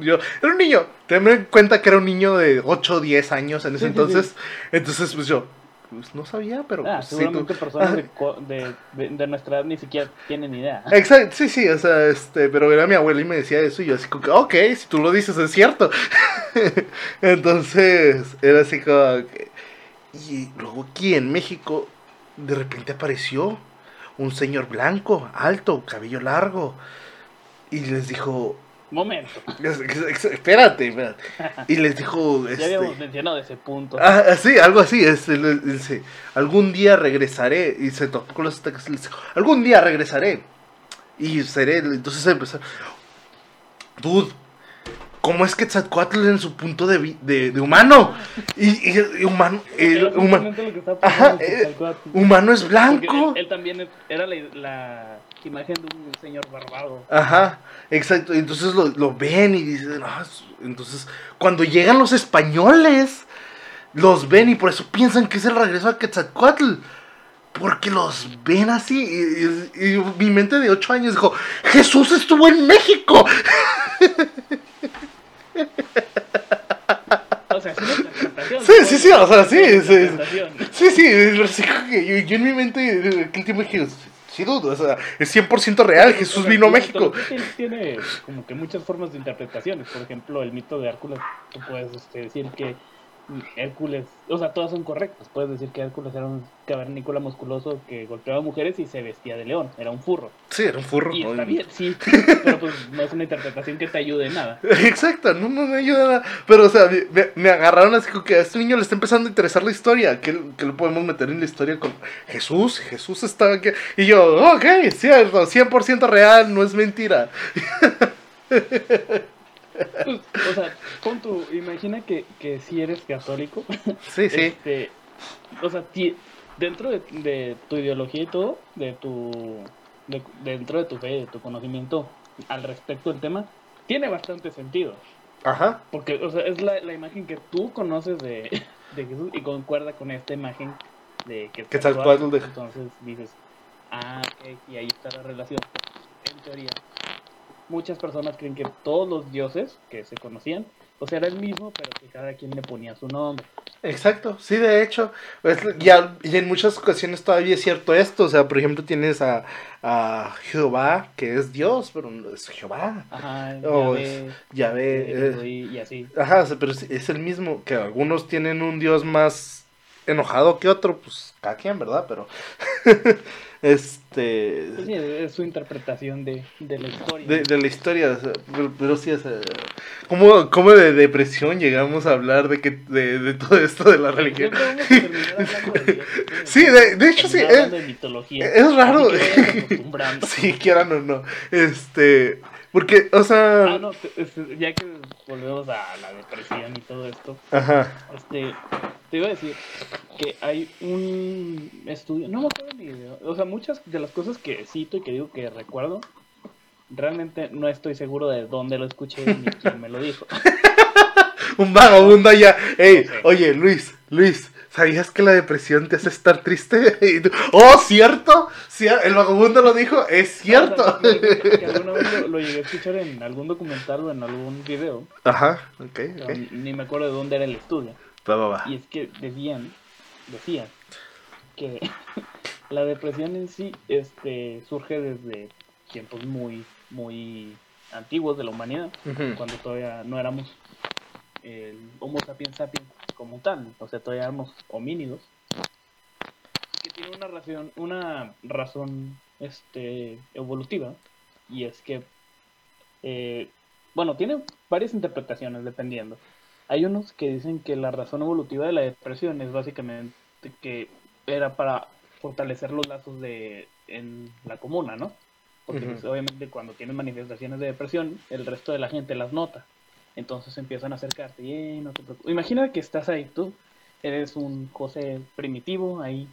Yo, era un niño. Ten en cuenta que era un niño de 8 o 10 años en ese Sí, sí, entonces. Entonces, pues yo. Pues no sabía, pero. Ah, pues, sí, tú- seguramente personas de, de, de, de nuestra edad ni siquiera tienen idea. Exacto, sí, sí, o sea, este, pero era mi abuela y me decía eso y yo así como que, ok, si tú lo dices es cierto. Entonces, era así como. Y luego aquí en México, de repente apareció un señor blanco, alto, cabello largo, y les dijo, Momento. es- es- espérate, espérate, y les dijo, Ya este, habíamos mencionado ese punto. Ah, sí, algo así, este, dice, algún día regresaré, y se tocó con los ataques, algún día regresaré, y seré, entonces empezó, dude, ¿cómo es que Quetzalcoatl en su punto de, vi- de, de humano? Y, y- y humano, el humano, Ajá, eh, humano es blanco. él, él también era la, la imagen de un señor barbado. Ajá, exacto. Entonces lo, lo ven y dicen, "Ah, es-". entonces cuando llegan los españoles, los ven y por eso piensan que es el regreso a Quetzalcoatl. Porque los ven así. Y mi mente de 8 años dijo, Jesús estuvo en México. O sea, es una interpretación. Sí, sí, sí, o sea, sí, sí. Sí, yo, yo en mi mente, en aquel tiempo dije, sí, dudo, o sea, es 100% real, Jesús O sea, vino a México. Tiene como que muchas formas de interpretaciones. Por ejemplo, el mito de Hércules, tú puedes este, decir que Hércules, o sea, todas son correctas. Puedes decir que Hércules era un cavernícola musculoso que golpeaba mujeres y se vestía de león, era un furro. Sí, era un furro. Y está bien, sí, pero pues no es una interpretación que te ayude en nada. Exacto, no, no me ayuda nada. Pero, o sea, me, agarraron así como que a este niño le está empezando a interesar la historia. Que, que lo podemos meter en la historia con Jesús. Jesús estaba aquí. Y yo, ok, cierto, 100% real, no es mentira. Pues, o sea, pon tu, imagina que, que si eres católico, Sí, sí. este, o sea, ti- dentro de, de tu ideología y todo, de tu, de- dentro de tu fe, de tu conocimiento al respecto del tema, tiene bastante sentido. Ajá. Porque, o sea, es la, la imagen que tú conoces de, de Jesús y concuerda con esta imagen de que Quetzalcóatl de- Entonces dices, ah, y ahí está la relación. En teoría, muchas personas creen que todos los dioses que se conocían, o sea, era el mismo, pero que cada quien le ponía su nombre. Exacto, sí, de hecho. Es- ya, y en muchas ocasiones todavía es cierto esto. O sea, por ejemplo, tienes a, a Jehová, que es Dios, pero no es Jehová. Ajá, Yahvé, Ya ve. eh, y, así. Ajá, o pero es, es el mismo, que algunos tienen un dios más enojado que otro, pues cada quien, ¿verdad? Pero, este, sí, es su interpretación de, de la historia. de, de la historia, pero, pero sí, o sea, ¿cómo, cómo de depresión llegamos a hablar de que de, de todo esto de la religión? Sí, de- hecho, sí, es- mitología. es raro. Sí, quieran o no, este, porque, o sea, Ah, no, te- es- ya que volvemos a la depresión y todo esto, ajá, este, te iba a decir que hay un estudio, no me acuerdo ni de, o sea, muchas de las cosas que cito y que digo que recuerdo, realmente no estoy seguro de dónde lo escuché ni quién me lo dijo. un vagabundo allá, ey, No sé. oye, Luis, Luis, ¿sabías que la depresión te hace estar triste? Y tú, oh, ¿cierto? Sí, el vagabundo lo dijo, es cierto. Que- alguna vez lo, lo llegué a escuchar en algún documental o en algún video, Ajá, ok, pero ok. ni me acuerdo de dónde era el estudio. Va, va, va. Y es que decían, decían que la depresión en sí este, surge desde tiempos muy, muy antiguos de la humanidad, cuando todavía no éramos el Homo sapiens sapiens como tal, o sea, todavía éramos homínidos, que tiene una razón, una razón este, evolutiva, y es que, eh, bueno, tiene varias interpretaciones dependiendo. Hay unos que dicen que la razón evolutiva de la depresión es básicamente que era para fortalecer los lazos de en la comuna, ¿no? Porque pues, obviamente cuando tienes manifestaciones de depresión, el resto de la gente las nota. Entonces empiezan a acercarte y "Ey, no te preocupes. Imagina que estás ahí tú, eres un José primitivo, ahí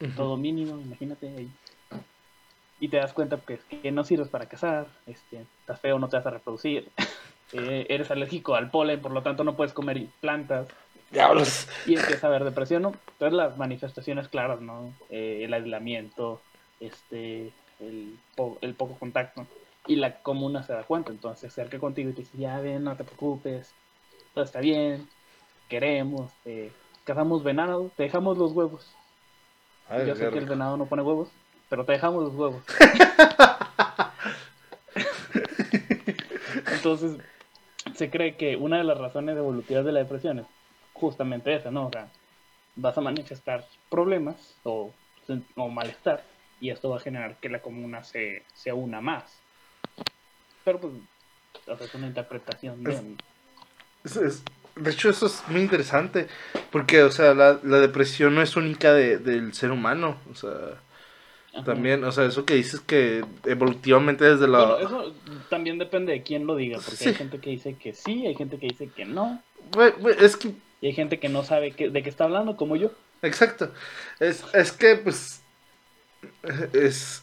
Ujú. todo mínimo, imagínate ahí. Y te das cuenta que, que no sirves para cazar, este, estás feo, no te vas a reproducir, eh, eres alérgico al polen, por lo tanto no puedes comer plantas, Diablos. y empieza a haber depresión, ¿no? Entonces las manifestaciones claras, ¿no? Eh, el aislamiento, este, el, po- el poco contacto, y la comuna se da cuenta, entonces se acerca contigo y te dice, ya ven, no te preocupes, todo está bien, queremos, eh, cazamos venado, te dejamos los huevos. Ay, Yo sé que el venado no pone huevos, pero te dejamos los huevos. Entonces, se cree que una de las razones evolutivas de la depresión es justamente esa, ¿no? O sea, vas a manifestar problemas o, o malestar y esto va a generar que la comuna se, se una más. Pero pues, o sea, es una interpretación de... Es- es- de hecho, eso es muy interesante. Porque, o sea, la, la depresión no es única de- del ser humano. O sea, También, o sea, eso que dices que evolutivamente desde la... Bueno, eso también depende de quién lo diga, porque hay gente que dice que sí, hay gente que dice que no. es que... Y hay gente que no sabe de qué está hablando, como yo. Exacto. Es, es que, pues, es,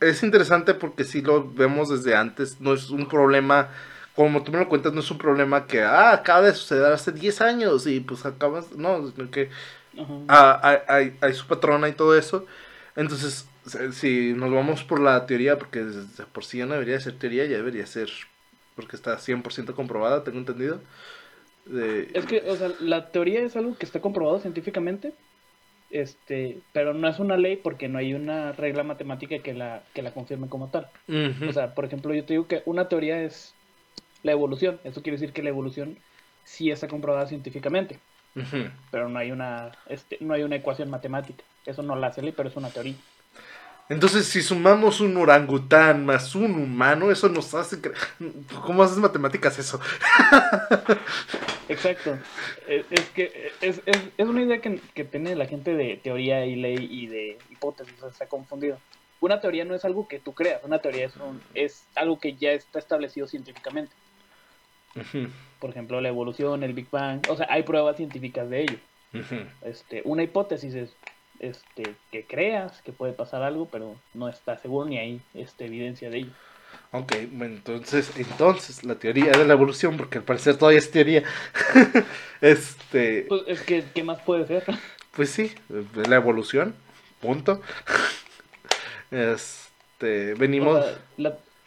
es interesante porque si lo vemos desde antes, no es un problema como tú me lo cuentas, no es un problema que ah, acaba de suceder hace 10 años y pues acabas, no, sino que ah, hay, hay, su patrona y todo eso. Entonces, si nos vamos por la teoría, porque por sí ya no debería ser teoría, ya debería ser, porque está 100% comprobada, tengo entendido. Es que, o sea, la teoría es algo que está comprobado científicamente, este, pero no es una ley porque no hay una regla matemática que la, que la confirme como tal. O sea, por ejemplo, yo te digo que una teoría es la evolución. Eso quiere decir que la evolución sí está comprobada científicamente. Pero no hay una este, no hay una ecuación matemática. Eso no la hace ley, pero es una teoría. Entonces, si sumamos un orangután más un humano, eso nos hace... ¿Cómo haces matemáticas eso? Exacto. Es, que es, es, es, una idea que, que, tiene la gente de teoría y ley y de hipótesis, está confundido. Una teoría no es algo que tú creas, una teoría es, es algo que ya está establecido científicamente. Por ejemplo, la evolución, el Big Bang, o sea, hay pruebas científicas de ello. este, una hipótesis es este, que creas que puede pasar algo, pero no está seguro ni hay este, evidencia de ello. Ok, bueno, entonces, entonces la teoría de la evolución, porque al parecer todavía es teoría, este... Pues es que, ¿qué más puede ser? Pues sí, la evolución, punto. Este, venimos...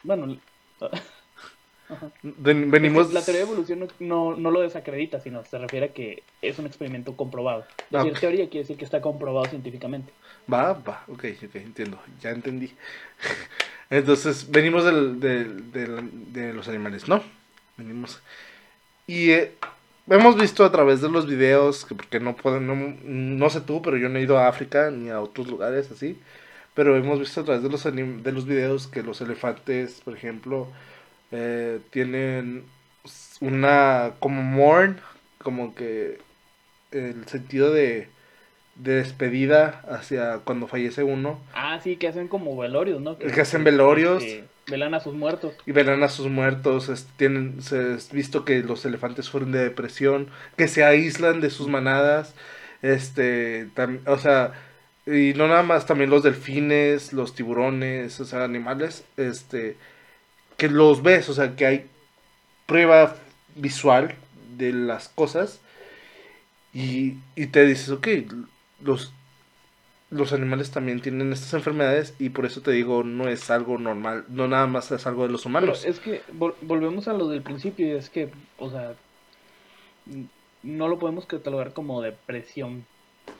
bueno, venimos... la teoría de evolución no, no, lo desacredita, sino se refiere a que es un experimento comprobado. Decir teoría quiere decir que está comprobado científicamente. Va, va, ok, ok, entiendo, ya entendí. Entonces, venimos del, de los animales, ¿no? Venimos. Y eh, hemos visto a través de los videos, que porque no pueden, no, no sé tú, pero yo no he ido a África ni a otros lugares así. Pero hemos visto a través de los, de los videos que los elefantes, por ejemplo, eh, tienen una como mourn, como que el sentido de, de despedida hacia cuando fallece uno. Ah, sí, que hacen como velorios, ¿no? Que, hacen velorios. velan a sus muertos. Y velan a sus muertos. tienen, se visto que los elefantes sufren de depresión, que se aíslan de sus manadas. Este, o sea, y no nada más, también los delfines, los tiburones, o sea, animales, este, que los ves, o sea, que hay prueba visual de las cosas y, y te dices, ok, los, los animales también tienen estas enfermedades y por eso te digo, no es algo normal, no nada más es algo de los humanos. es que volvemos a lo del principio y es que, o sea, no lo podemos catalogar como depresión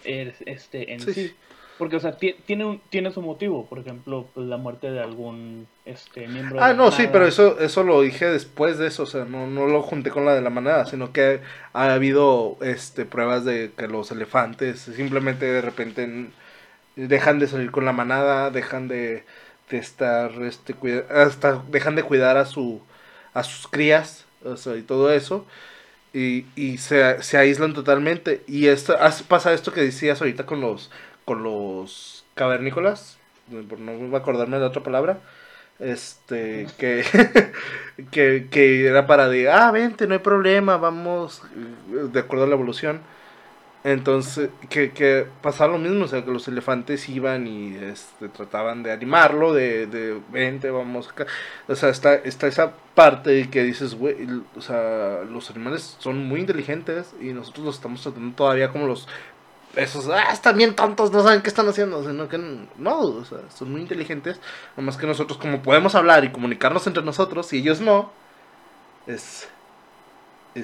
este en sí. Porque, o sea, tiene, un, tiene su motivo, por ejemplo, pues, la muerte de algún este, miembro. Ah, no, sí, pero eso, eso lo dije después de eso, o sea, no, no lo junté con la de la manada, sino que ha habido este, pruebas de que los elefantes simplemente de repente dejan de salir con la manada, dejan de, de estar, este, hasta dejan de cuidar a, su, a sus crías, o sea, y todo eso. Y, y se, se aíslan totalmente. Y esto, pasa esto que decías ahorita con los con los cavernícolas, no voy a acordarme de otra palabra, este, que, que, era para de, ah, vente, no hay problema, vamos, de acuerdo a la evolución. Entonces, que, que pasaba lo mismo, o sea, que los elefantes iban y este, trataban de animarlo, de, de vente, vamos. O sea, está, está esa parte que dices, güey, o sea, los animales son muy inteligentes y nosotros los estamos tratando todavía como los esos, ah, están bien tontos, no saben qué están haciendo, sino que no, o sea, son muy inteligentes, nomás que nosotros como podemos hablar y comunicarnos entre nosotros y ellos no, es,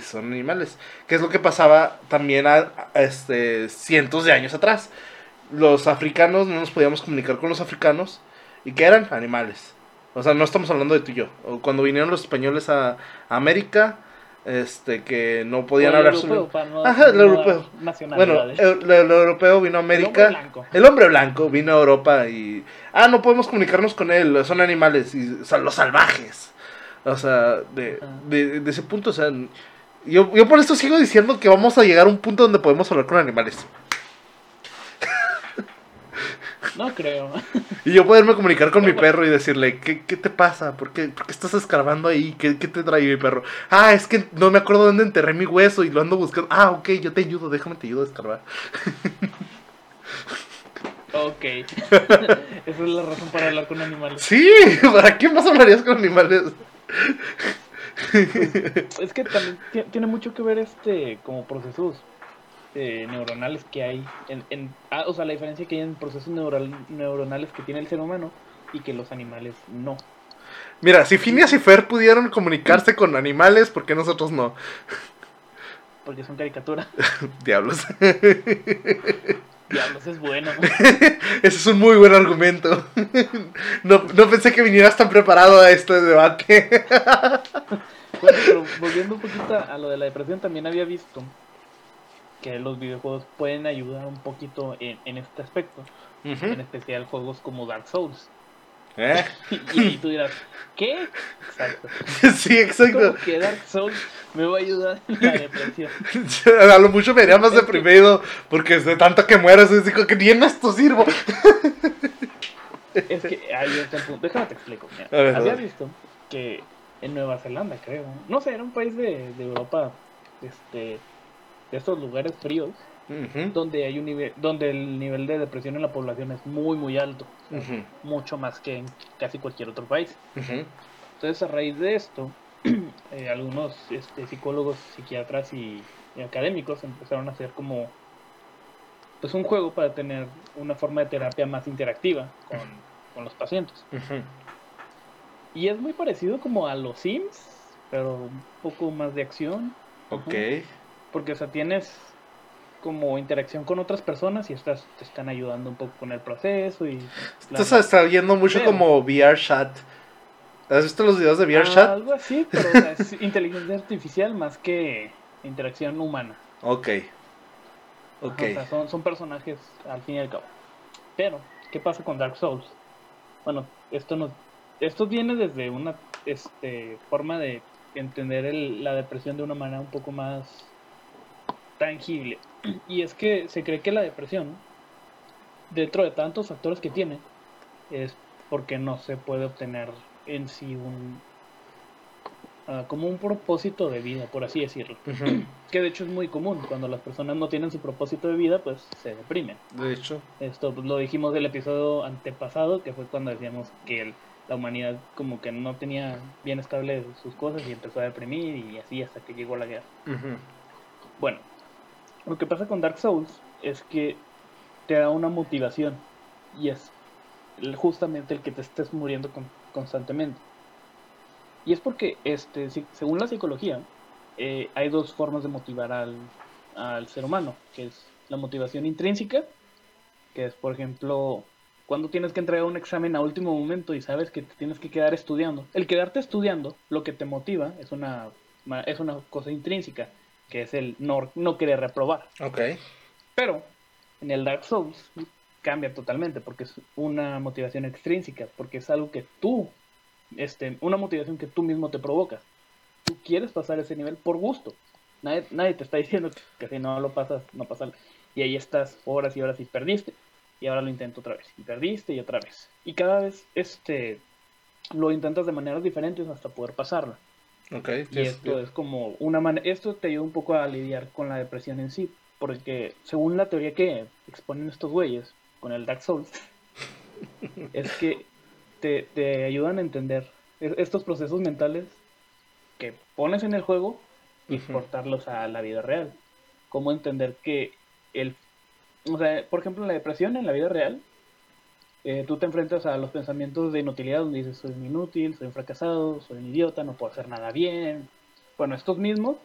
son animales, que es lo que pasaba también a, este, cientos de años atrás. Los africanos no nos podíamos comunicar con los africanos y que eran animales. O sea, no estamos hablando de tú y yo. Cuando vinieron los españoles a América, este que no podían hablar su Ajá, el europeo. Bueno, el, europeo vino a América. El hombre, blanco. vino a Europa y ah, no podemos comunicarnos con él, son animales y son los salvajes. O sea, de, de, ese punto, o sea, yo, yo por esto sigo diciendo que vamos a llegar a un punto donde podemos hablar con animales. No creo. Y yo poderme comunicar con mi perro y decirle, ¿qué, qué te pasa? ¿Por qué, por qué estás escarbando ahí? ¿Qué, ¿Qué te trae mi perro? Ah, es que no me acuerdo dónde enterré mi hueso y lo ando buscando. Ah, ok, yo te ayudo, déjame te ayudo a escarbar. Ok. Esa es la razón para hablar con animales. Sí, ¿para qué más hablarías con animales? Es que también ti- tiene mucho que ver este como procesos eh, neuronales que hay en, en- ah, o sea la diferencia que hay en procesos neural- neuronales que tiene el ser humano y que los animales no Mira, si Phineas y Fer pudieron comunicarse con animales, ¿por qué nosotros no? porque son caricaturas Diablos. diablos es bueno Ese es un muy buen argumento. No, no pensé que vinieras tan preparado a este debate. bueno pero volviendo un poquito a lo de la depresión también había visto que los videojuegos pueden ayudar un poquito en, en este aspecto en especial juegos como Dark Souls ¿Eh? y, y tú dirás ¿qué? exacto Sí, exacto. ¿Cómo que Dark Souls me va a ayudar en la depresión? A lo mucho me haría más deprimido porque de tanto que mueras, es digo que ni en esto sirvo. Es que ahí está el punto. Déjame te explico. mira. Ver, Había visto que en Nueva Zelanda, creo. No sé, era un país de, de Europa, este, de estos lugares fríos, donde hay un nivel, donde el nivel de depresión en la población es muy, muy alto, mucho más que en casi cualquier otro país. Entonces, a raíz de esto, eh, algunos este, psicólogos, psiquiatras y, y académicos empezaron a hacer como pues un juego para tener una forma de terapia más interactiva con, con los pacientes. Y es muy parecido como a los Sims, pero un poco más de acción. Ok. Porque, o sea, tienes como interacción con otras personas y estas te están ayudando un poco con el proceso y... Estás está viendo mucho Pero- como VR chat. ¿Has visto los videos de VR Ah? Algo así, pero o sea, es inteligencia artificial más que interacción humana. Ok. Ajá, Ok. O sea, son, son personajes al fin y al cabo. Pero, ¿qué pasa con Dark Souls? Bueno, esto no, esto viene desde una este, forma de entender el- la depresión de una manera un poco más tangible. Y es que se cree que la depresión, dentro de tantos factores que tiene, es porque no se puede obtener en sí un ah, como un propósito de vida, por así decirlo. Que de hecho es muy común, cuando las personas no tienen su propósito de vida, pues se deprimen. De hecho. Esto pues, lo dijimos del episodio antepasado, que fue cuando decíamos que el- la humanidad como que no tenía bien estable sus cosas y empezó a deprimir y así hasta que llegó la guerra. Bueno, lo que pasa con Dark Souls es que te da una motivación y es justamente el que te estés muriendo con- constantemente. Y es porque, este, si- según la psicología, eh, hay dos formas de motivar al, al ser humano, que es la motivación intrínseca, que es, por ejemplo, cuando tienes que entregar un examen a último momento y sabes que te tienes que quedar estudiando. El quedarte estudiando, lo que te motiva es una, es una cosa intrínseca, que es el no, no querer reprobar. Ok. Pero en el Dark Souls cambia totalmente porque es una motivación extrínseca, porque es algo que tú, este, una motivación que tú mismo te provocas. Tú quieres pasar ese nivel por gusto. Nadie, nadie te está diciendo que si no lo pasas, no pasa. Y ahí estás horas y horas y perdiste. Y ahora lo intento otra vez. Y perdiste y otra vez. Y cada vez este, lo intentas de maneras diferentes hasta poder pasarlo. Ok. Y esto es como una manera, esto te ayuda un poco a lidiar con la depresión en sí, porque según la teoría que exponen estos güeyes con el Dark Souls, es que te, te ayudan a entender es- estos procesos mentales que pones en el juego y Ujú. exportarlos a la vida real. Cómo entender que el, o sea, por ejemplo, la depresión en la vida real, eh, tú te enfrentas a los pensamientos de inutilidad donde dices soy un inútil, soy un fracasado, soy un idiota, no puedo hacer nada bien. Bueno, estos mismos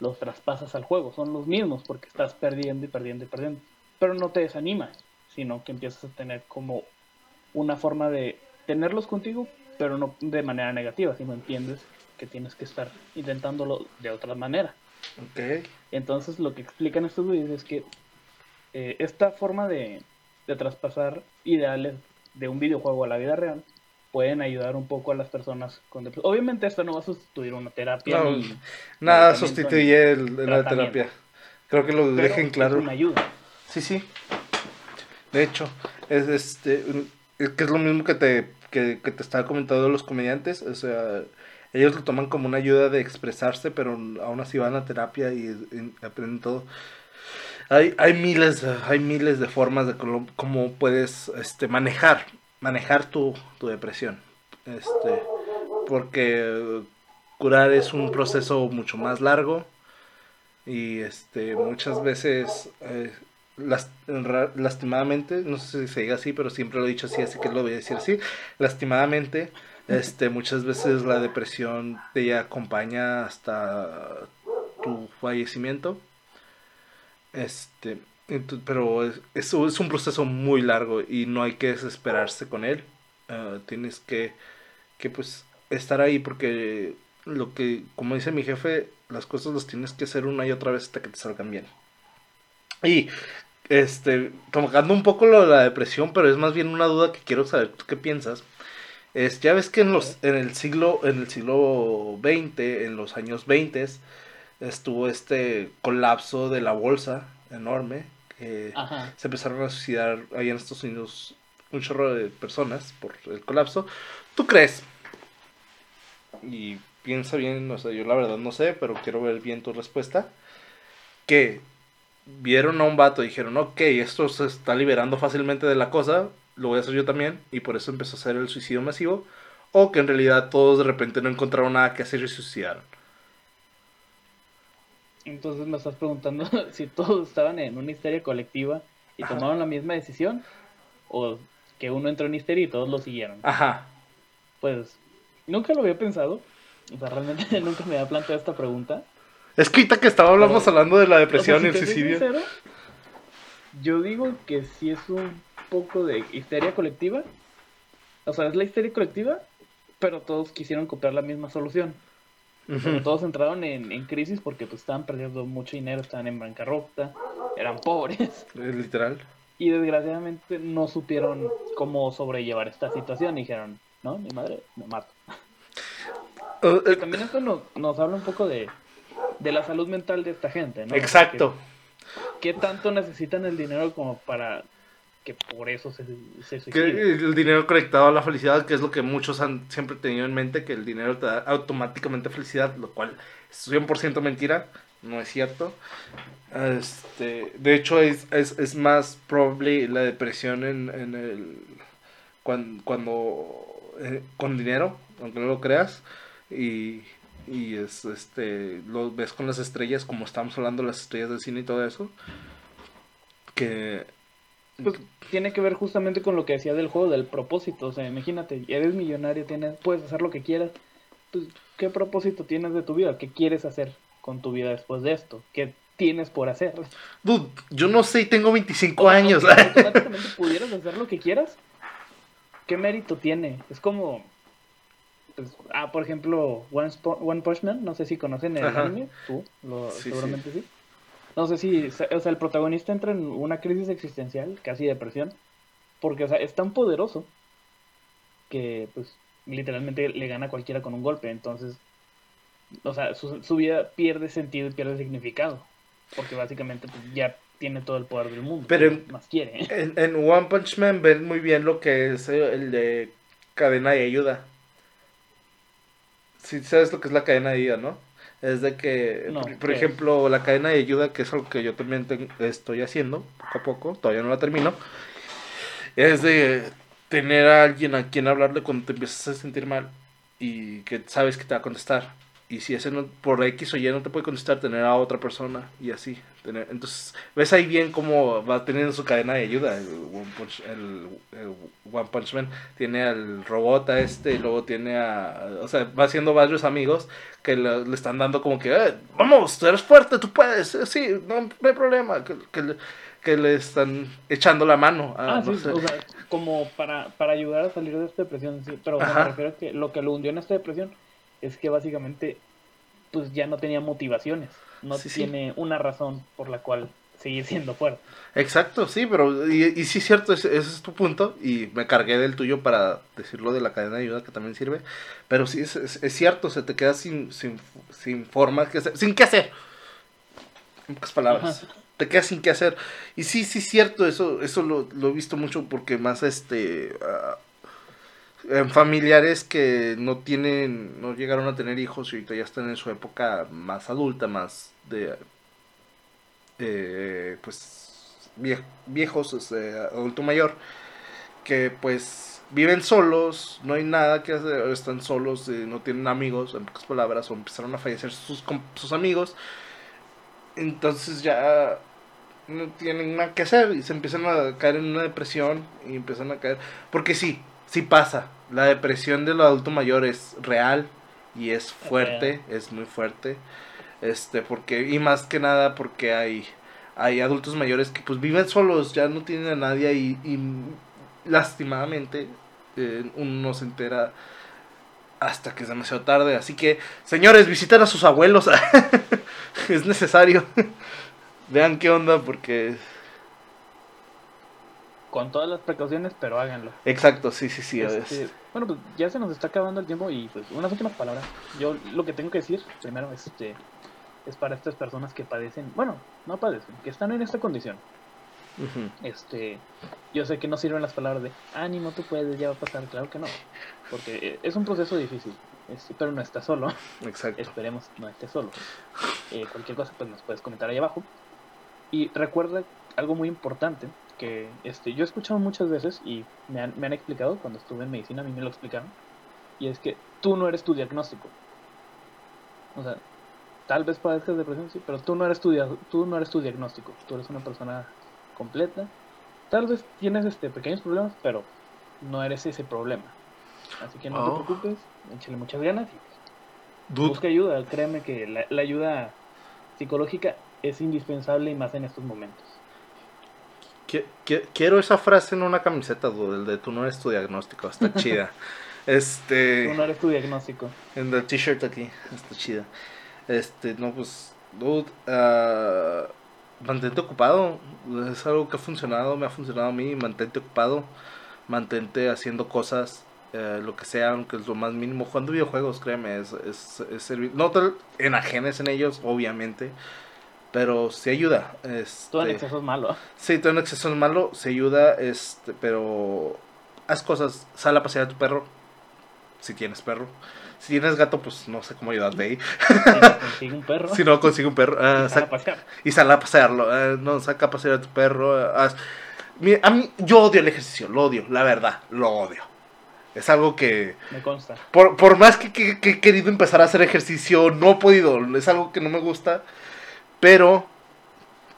los traspasas al juego, son los mismos porque estás perdiendo y perdiendo y perdiendo. Pero no te desanimas, sino que empiezas a tener como una forma de tenerlos contigo, pero no de manera negativa, sino entiendes que tienes que estar intentándolo de otra manera. Entonces lo que explican estos güeyes es que eh, esta forma de, de traspasar ideales de un videojuego a la vida real pueden ayudar un poco a las personas con depresión. Obviamente esto no va a sustituir una terapia No, ni Nada sustituye el- la terapia. Creo que lo pero dejen es claro. una ayuda. Sí, sí. De hecho, Es este, que es lo mismo que te, que, que te estaba comentando los comediantes, o sea, ellos lo toman como una ayuda de expresarse, pero aún así van a terapia y, y aprenden todo. Hay, hay miles, hay miles de formas de cómo, cómo puedes este, manejar, manejar tu, tu depresión. Este, porque curar es un proceso mucho más largo y este muchas veces eh, lastimadamente no sé si se diga así pero siempre lo he dicho así así que lo voy a decir así lastimadamente este muchas veces la depresión te acompaña hasta tu fallecimiento este pero es, eso es un proceso muy largo y no hay que desesperarse con él Ah, tienes que que pues estar ahí porque lo que, como dice mi jefe, las cosas las tienes que hacer una y otra vez hasta que te salgan bien. Y, este, tocando un poco lo de la depresión, pero es más bien una duda que quiero saber tú qué piensas. Es, ya ves que en los, en el siglo, en el siglo XX, en los años 20, estuvo este colapso de la bolsa enorme, que Ajá. se empezaron a suicidar ahí en Estados Unidos un chorro de personas por el colapso. ¿Tú crees? Y piensa bien, o sea, yo la verdad no sé, pero quiero ver bien tu respuesta. Que vieron a un vato y dijeron, ok, esto se está liberando fácilmente de la cosa, lo voy a hacer yo también, y por eso empezó a hacer el suicidio masivo. O que en realidad todos de repente no encontraron nada que hacer y se suicidaron. Entonces me estás preguntando si todos estaban en una histeria colectiva y Ajá. tomaron la misma decisión o que uno entró en histeria y todos lo siguieron. Ajá. Pues nunca lo había pensado. O sea, realmente nunca me había planteado esta pregunta. Es que ahorita que estaba hablamos Pero- hablando de la O sea, depresión si y el suicidio. sincero, yo digo que sí es un poco de histeria colectiva. O sea, es la histeria colectiva, pero todos quisieron copiar la misma solución. Pero todos entraron en, en crisis porque pues estaban perdiendo mucho dinero, estaban en bancarrota, eran pobres Literal. y desgraciadamente no supieron cómo sobrellevar esta situación. Y dijeron, no, mi madre, me mato. Uh, También esto nos, nos habla un poco de, de la salud mental de esta gente, ¿no? Exacto. ¿Qué tanto necesitan el dinero como para que por eso se, se Que suiciden? el dinero conectado a la felicidad, que es lo que muchos han siempre tenido en mente, que el dinero te da automáticamente felicidad, lo cual es 100% mentira, no es cierto. Este, de hecho, es, es, es más probable la depresión en, en el, cuando, cuando eh, con dinero, aunque no lo creas, y, y es, este, lo ves con las estrellas, como estamos hablando, las estrellas del cine y todo eso, que... Pues tiene que ver justamente con lo que decía del juego, del propósito. O sea, imagínate, eres millonario, tienes, puedes hacer lo que quieras. Pues, ¿qué propósito tienes de tu vida? ¿Qué quieres hacer con tu vida después de esto? ¿Qué tienes por hacer? Dude, yo no sé y tengo 25 O años. aunque automáticamente pudieras hacer lo que quieras, ¿qué mérito tiene? Es como, pues, ah, por ejemplo, One, One Punch Man, no sé si conocen el Ajá. anime, tú, lo- Sí, seguramente sí. No sé si, o sea, el protagonista entra en una crisis existencial, casi depresión, porque, o sea, es tan poderoso que, pues, literalmente le gana a cualquiera con un golpe, entonces, o sea, su, su vida pierde sentido y pierde significado, porque básicamente pues, ya tiene todo el poder del mundo, Pero ¿qué en- más quiere? En, en One Punch Man ven muy bien lo que es eh, el de cadena de ayuda. Si sabes lo que es la cadena de ayuda, ¿no? Es de que, No, por, ejemplo, la cadena de ayuda, que es algo que yo también estoy haciendo poco a poco, todavía no la termino, es de tener a alguien a quien hablarle cuando te empiezas a sentir mal y que sabes que te va a contestar. Y si ese no, por X o Y no te puede contestar, tener a otra persona y así. Tener, entonces, ves ahí bien cómo va teniendo su cadena de ayuda. El One Punch, el, el One Punch Man tiene al robot a este y luego tiene a. O sea, va haciendo varios amigos que le, le están dando como que, "Eh, vamos, tú eres fuerte, tú puedes, eh, sí, no, no hay problema. Que, que, le- que le están echando la mano. a, Ah, no sí, sé. o sea, como para, para ayudar a salir de esta depresión, sí, pero o sea, Ajá. me refiero a que lo que lo hundió en esta depresión es que básicamente pues ya no tenía motivaciones, no Sí, sí. tiene una razón por la cual seguir siendo fuerte. Exacto, sí, pero y, y sí es cierto, ese, ese es tu punto y me cargué del tuyo para decirlo de la cadena de ayuda que también sirve, pero sí es, es- es cierto, se te queda sin, sin, sin forma, que hacer, sin qué hacer, en pocas palabras. te quedas sin qué hacer. Y sí, sí, cierto, eso, eso lo, lo he visto mucho porque más este... ah, familiares que no tienen, no llegaron a tener hijos y ahorita ya están en su época más adulta, más de, pues, vie- viejos, este, adulto mayor, que pues viven solos, no hay nada que hacer, están solos, eh, no tienen amigos, en pocas palabras, o empezaron a fallecer sus, sus amigos, entonces ya no tienen nada que hacer y se empiezan a caer en una depresión y empiezan a caer, porque sí, sí pasa, la depresión del adulto mayor es real y es fuerte, es muy fuerte, este, porque, y más que nada porque hay, hay adultos mayores que pues viven solos, ya no tienen a nadie y, y lastimadamente eh, uno no se entera hasta que es demasiado tarde, así que señores, visiten a sus abuelos, es necesario, vean qué onda porque... Con todas las precauciones, pero háganlo. Exacto, sí, sí, sí. Este, es- bueno, pues ya se nos está acabando el tiempo y pues unas últimas palabras. Yo lo que tengo que decir, primero, este, es para estas personas que padecen, bueno, no padecen, que están en esta condición. Este, yo sé que no sirven las palabras de ánimo, tú puedes, ya va a pasar, claro que no, porque eh, es un proceso difícil, este, pero no estás solo, Exacto. esperemos no estés solo. Eh, cualquier cosa pues nos puedes comentar ahí abajo. Y recuerda algo muy importante que este, yo he escuchado muchas veces y me han, me han explicado cuando estuve en medicina, a mí me lo explicaron, y es que tú no eres tu diagnóstico. O sea, tal vez padezcas depresión, sí, pero tú no eres tu, dia- tú no eres tu diagnóstico, tú eres una persona completa. Tal vez tienes este, pequeños problemas, pero no eres ese problema. Así que no Oh. te preocupes, échale muchas ganas y Dude, busca ayuda. Créeme que la, la ayuda psicológica es indispensable y más en estos momentos. Qui- qui- quiero esa frase en una camiseta, dude, el de tú no eres tu diagnóstico, está chida. Tú Este, no eres tu diagnóstico. en el t-shirt aquí, está chida. Este, no, pues, dude, ah, mantente ocupado, es algo que ha funcionado, me ha funcionado a mí, mantente ocupado, mantente haciendo cosas, eh, lo que sea, aunque es lo más mínimo, jugando videojuegos, créeme, es, es, es servir, no te enajenes en ellos, obviamente, pero sí ayuda. Todo en este, exceso es malo. Sí, todo en exceso es malo, se ayuda, este, pero haz cosas, sal a pasear a tu perro, si tienes perro. Si tienes gato, pues no sé cómo ayudarte ahí. Consigue un perro. Si no, consigue un perro. ah, y sale a pasear. y sal a pasearlo. ah, no, saca a pasear a tu perro. ah, haz- Mira, a mí, yo odio el ejercicio, lo odio, la verdad, lo odio. Es algo que, Me consta. por, por más que, que- que he querido empezar a hacer ejercicio, no he podido. Es algo que no me gusta, pero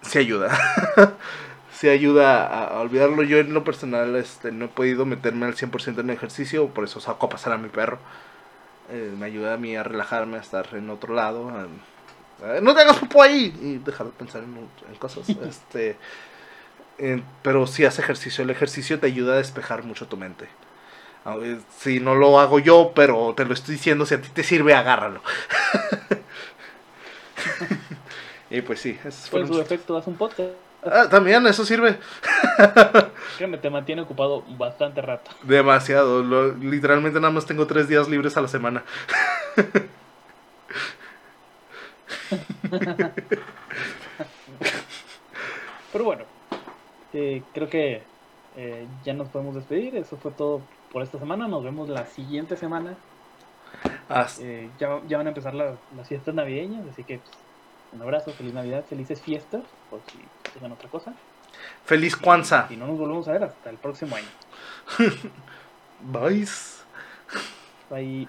sí ayuda. sí ayuda a, olvidarlo. Yo en lo personal este, no he podido meterme al 100% en el ejercicio, por eso saco a pasar a mi perro. Eh, me ayuda a mí a relajarme, a estar en otro lado. a- a- no te hagas popó ahí y dejar de pensar en, en cosas. este, eh, pero sí hace ejercicio. El ejercicio te ayuda a despejar mucho tu mente. A ver, Si no lo hago yo, pero te lo estoy diciendo, si a ti te sirve, agárralo. y pues sí, esos Por fueron su efecto, haz un podcast. Ah, también eso sirve Créeme, te mantiene ocupado bastante rato. demasiado. Lo- literalmente nada más tengo tres días libres a la semana. Pero bueno, eh, creo que eh, ya nos podemos despedir. Eso fue todo por esta semana. Nos vemos la siguiente semana. Eh, ya, ya van a empezar la- las fiestas navideñas, así que pues, un abrazo, feliz Navidad, felices fiestas, por si tengan otra cosa. Feliz Kwanzaa. Y no nos volvemos a ver hasta el próximo año. Bye. Bye.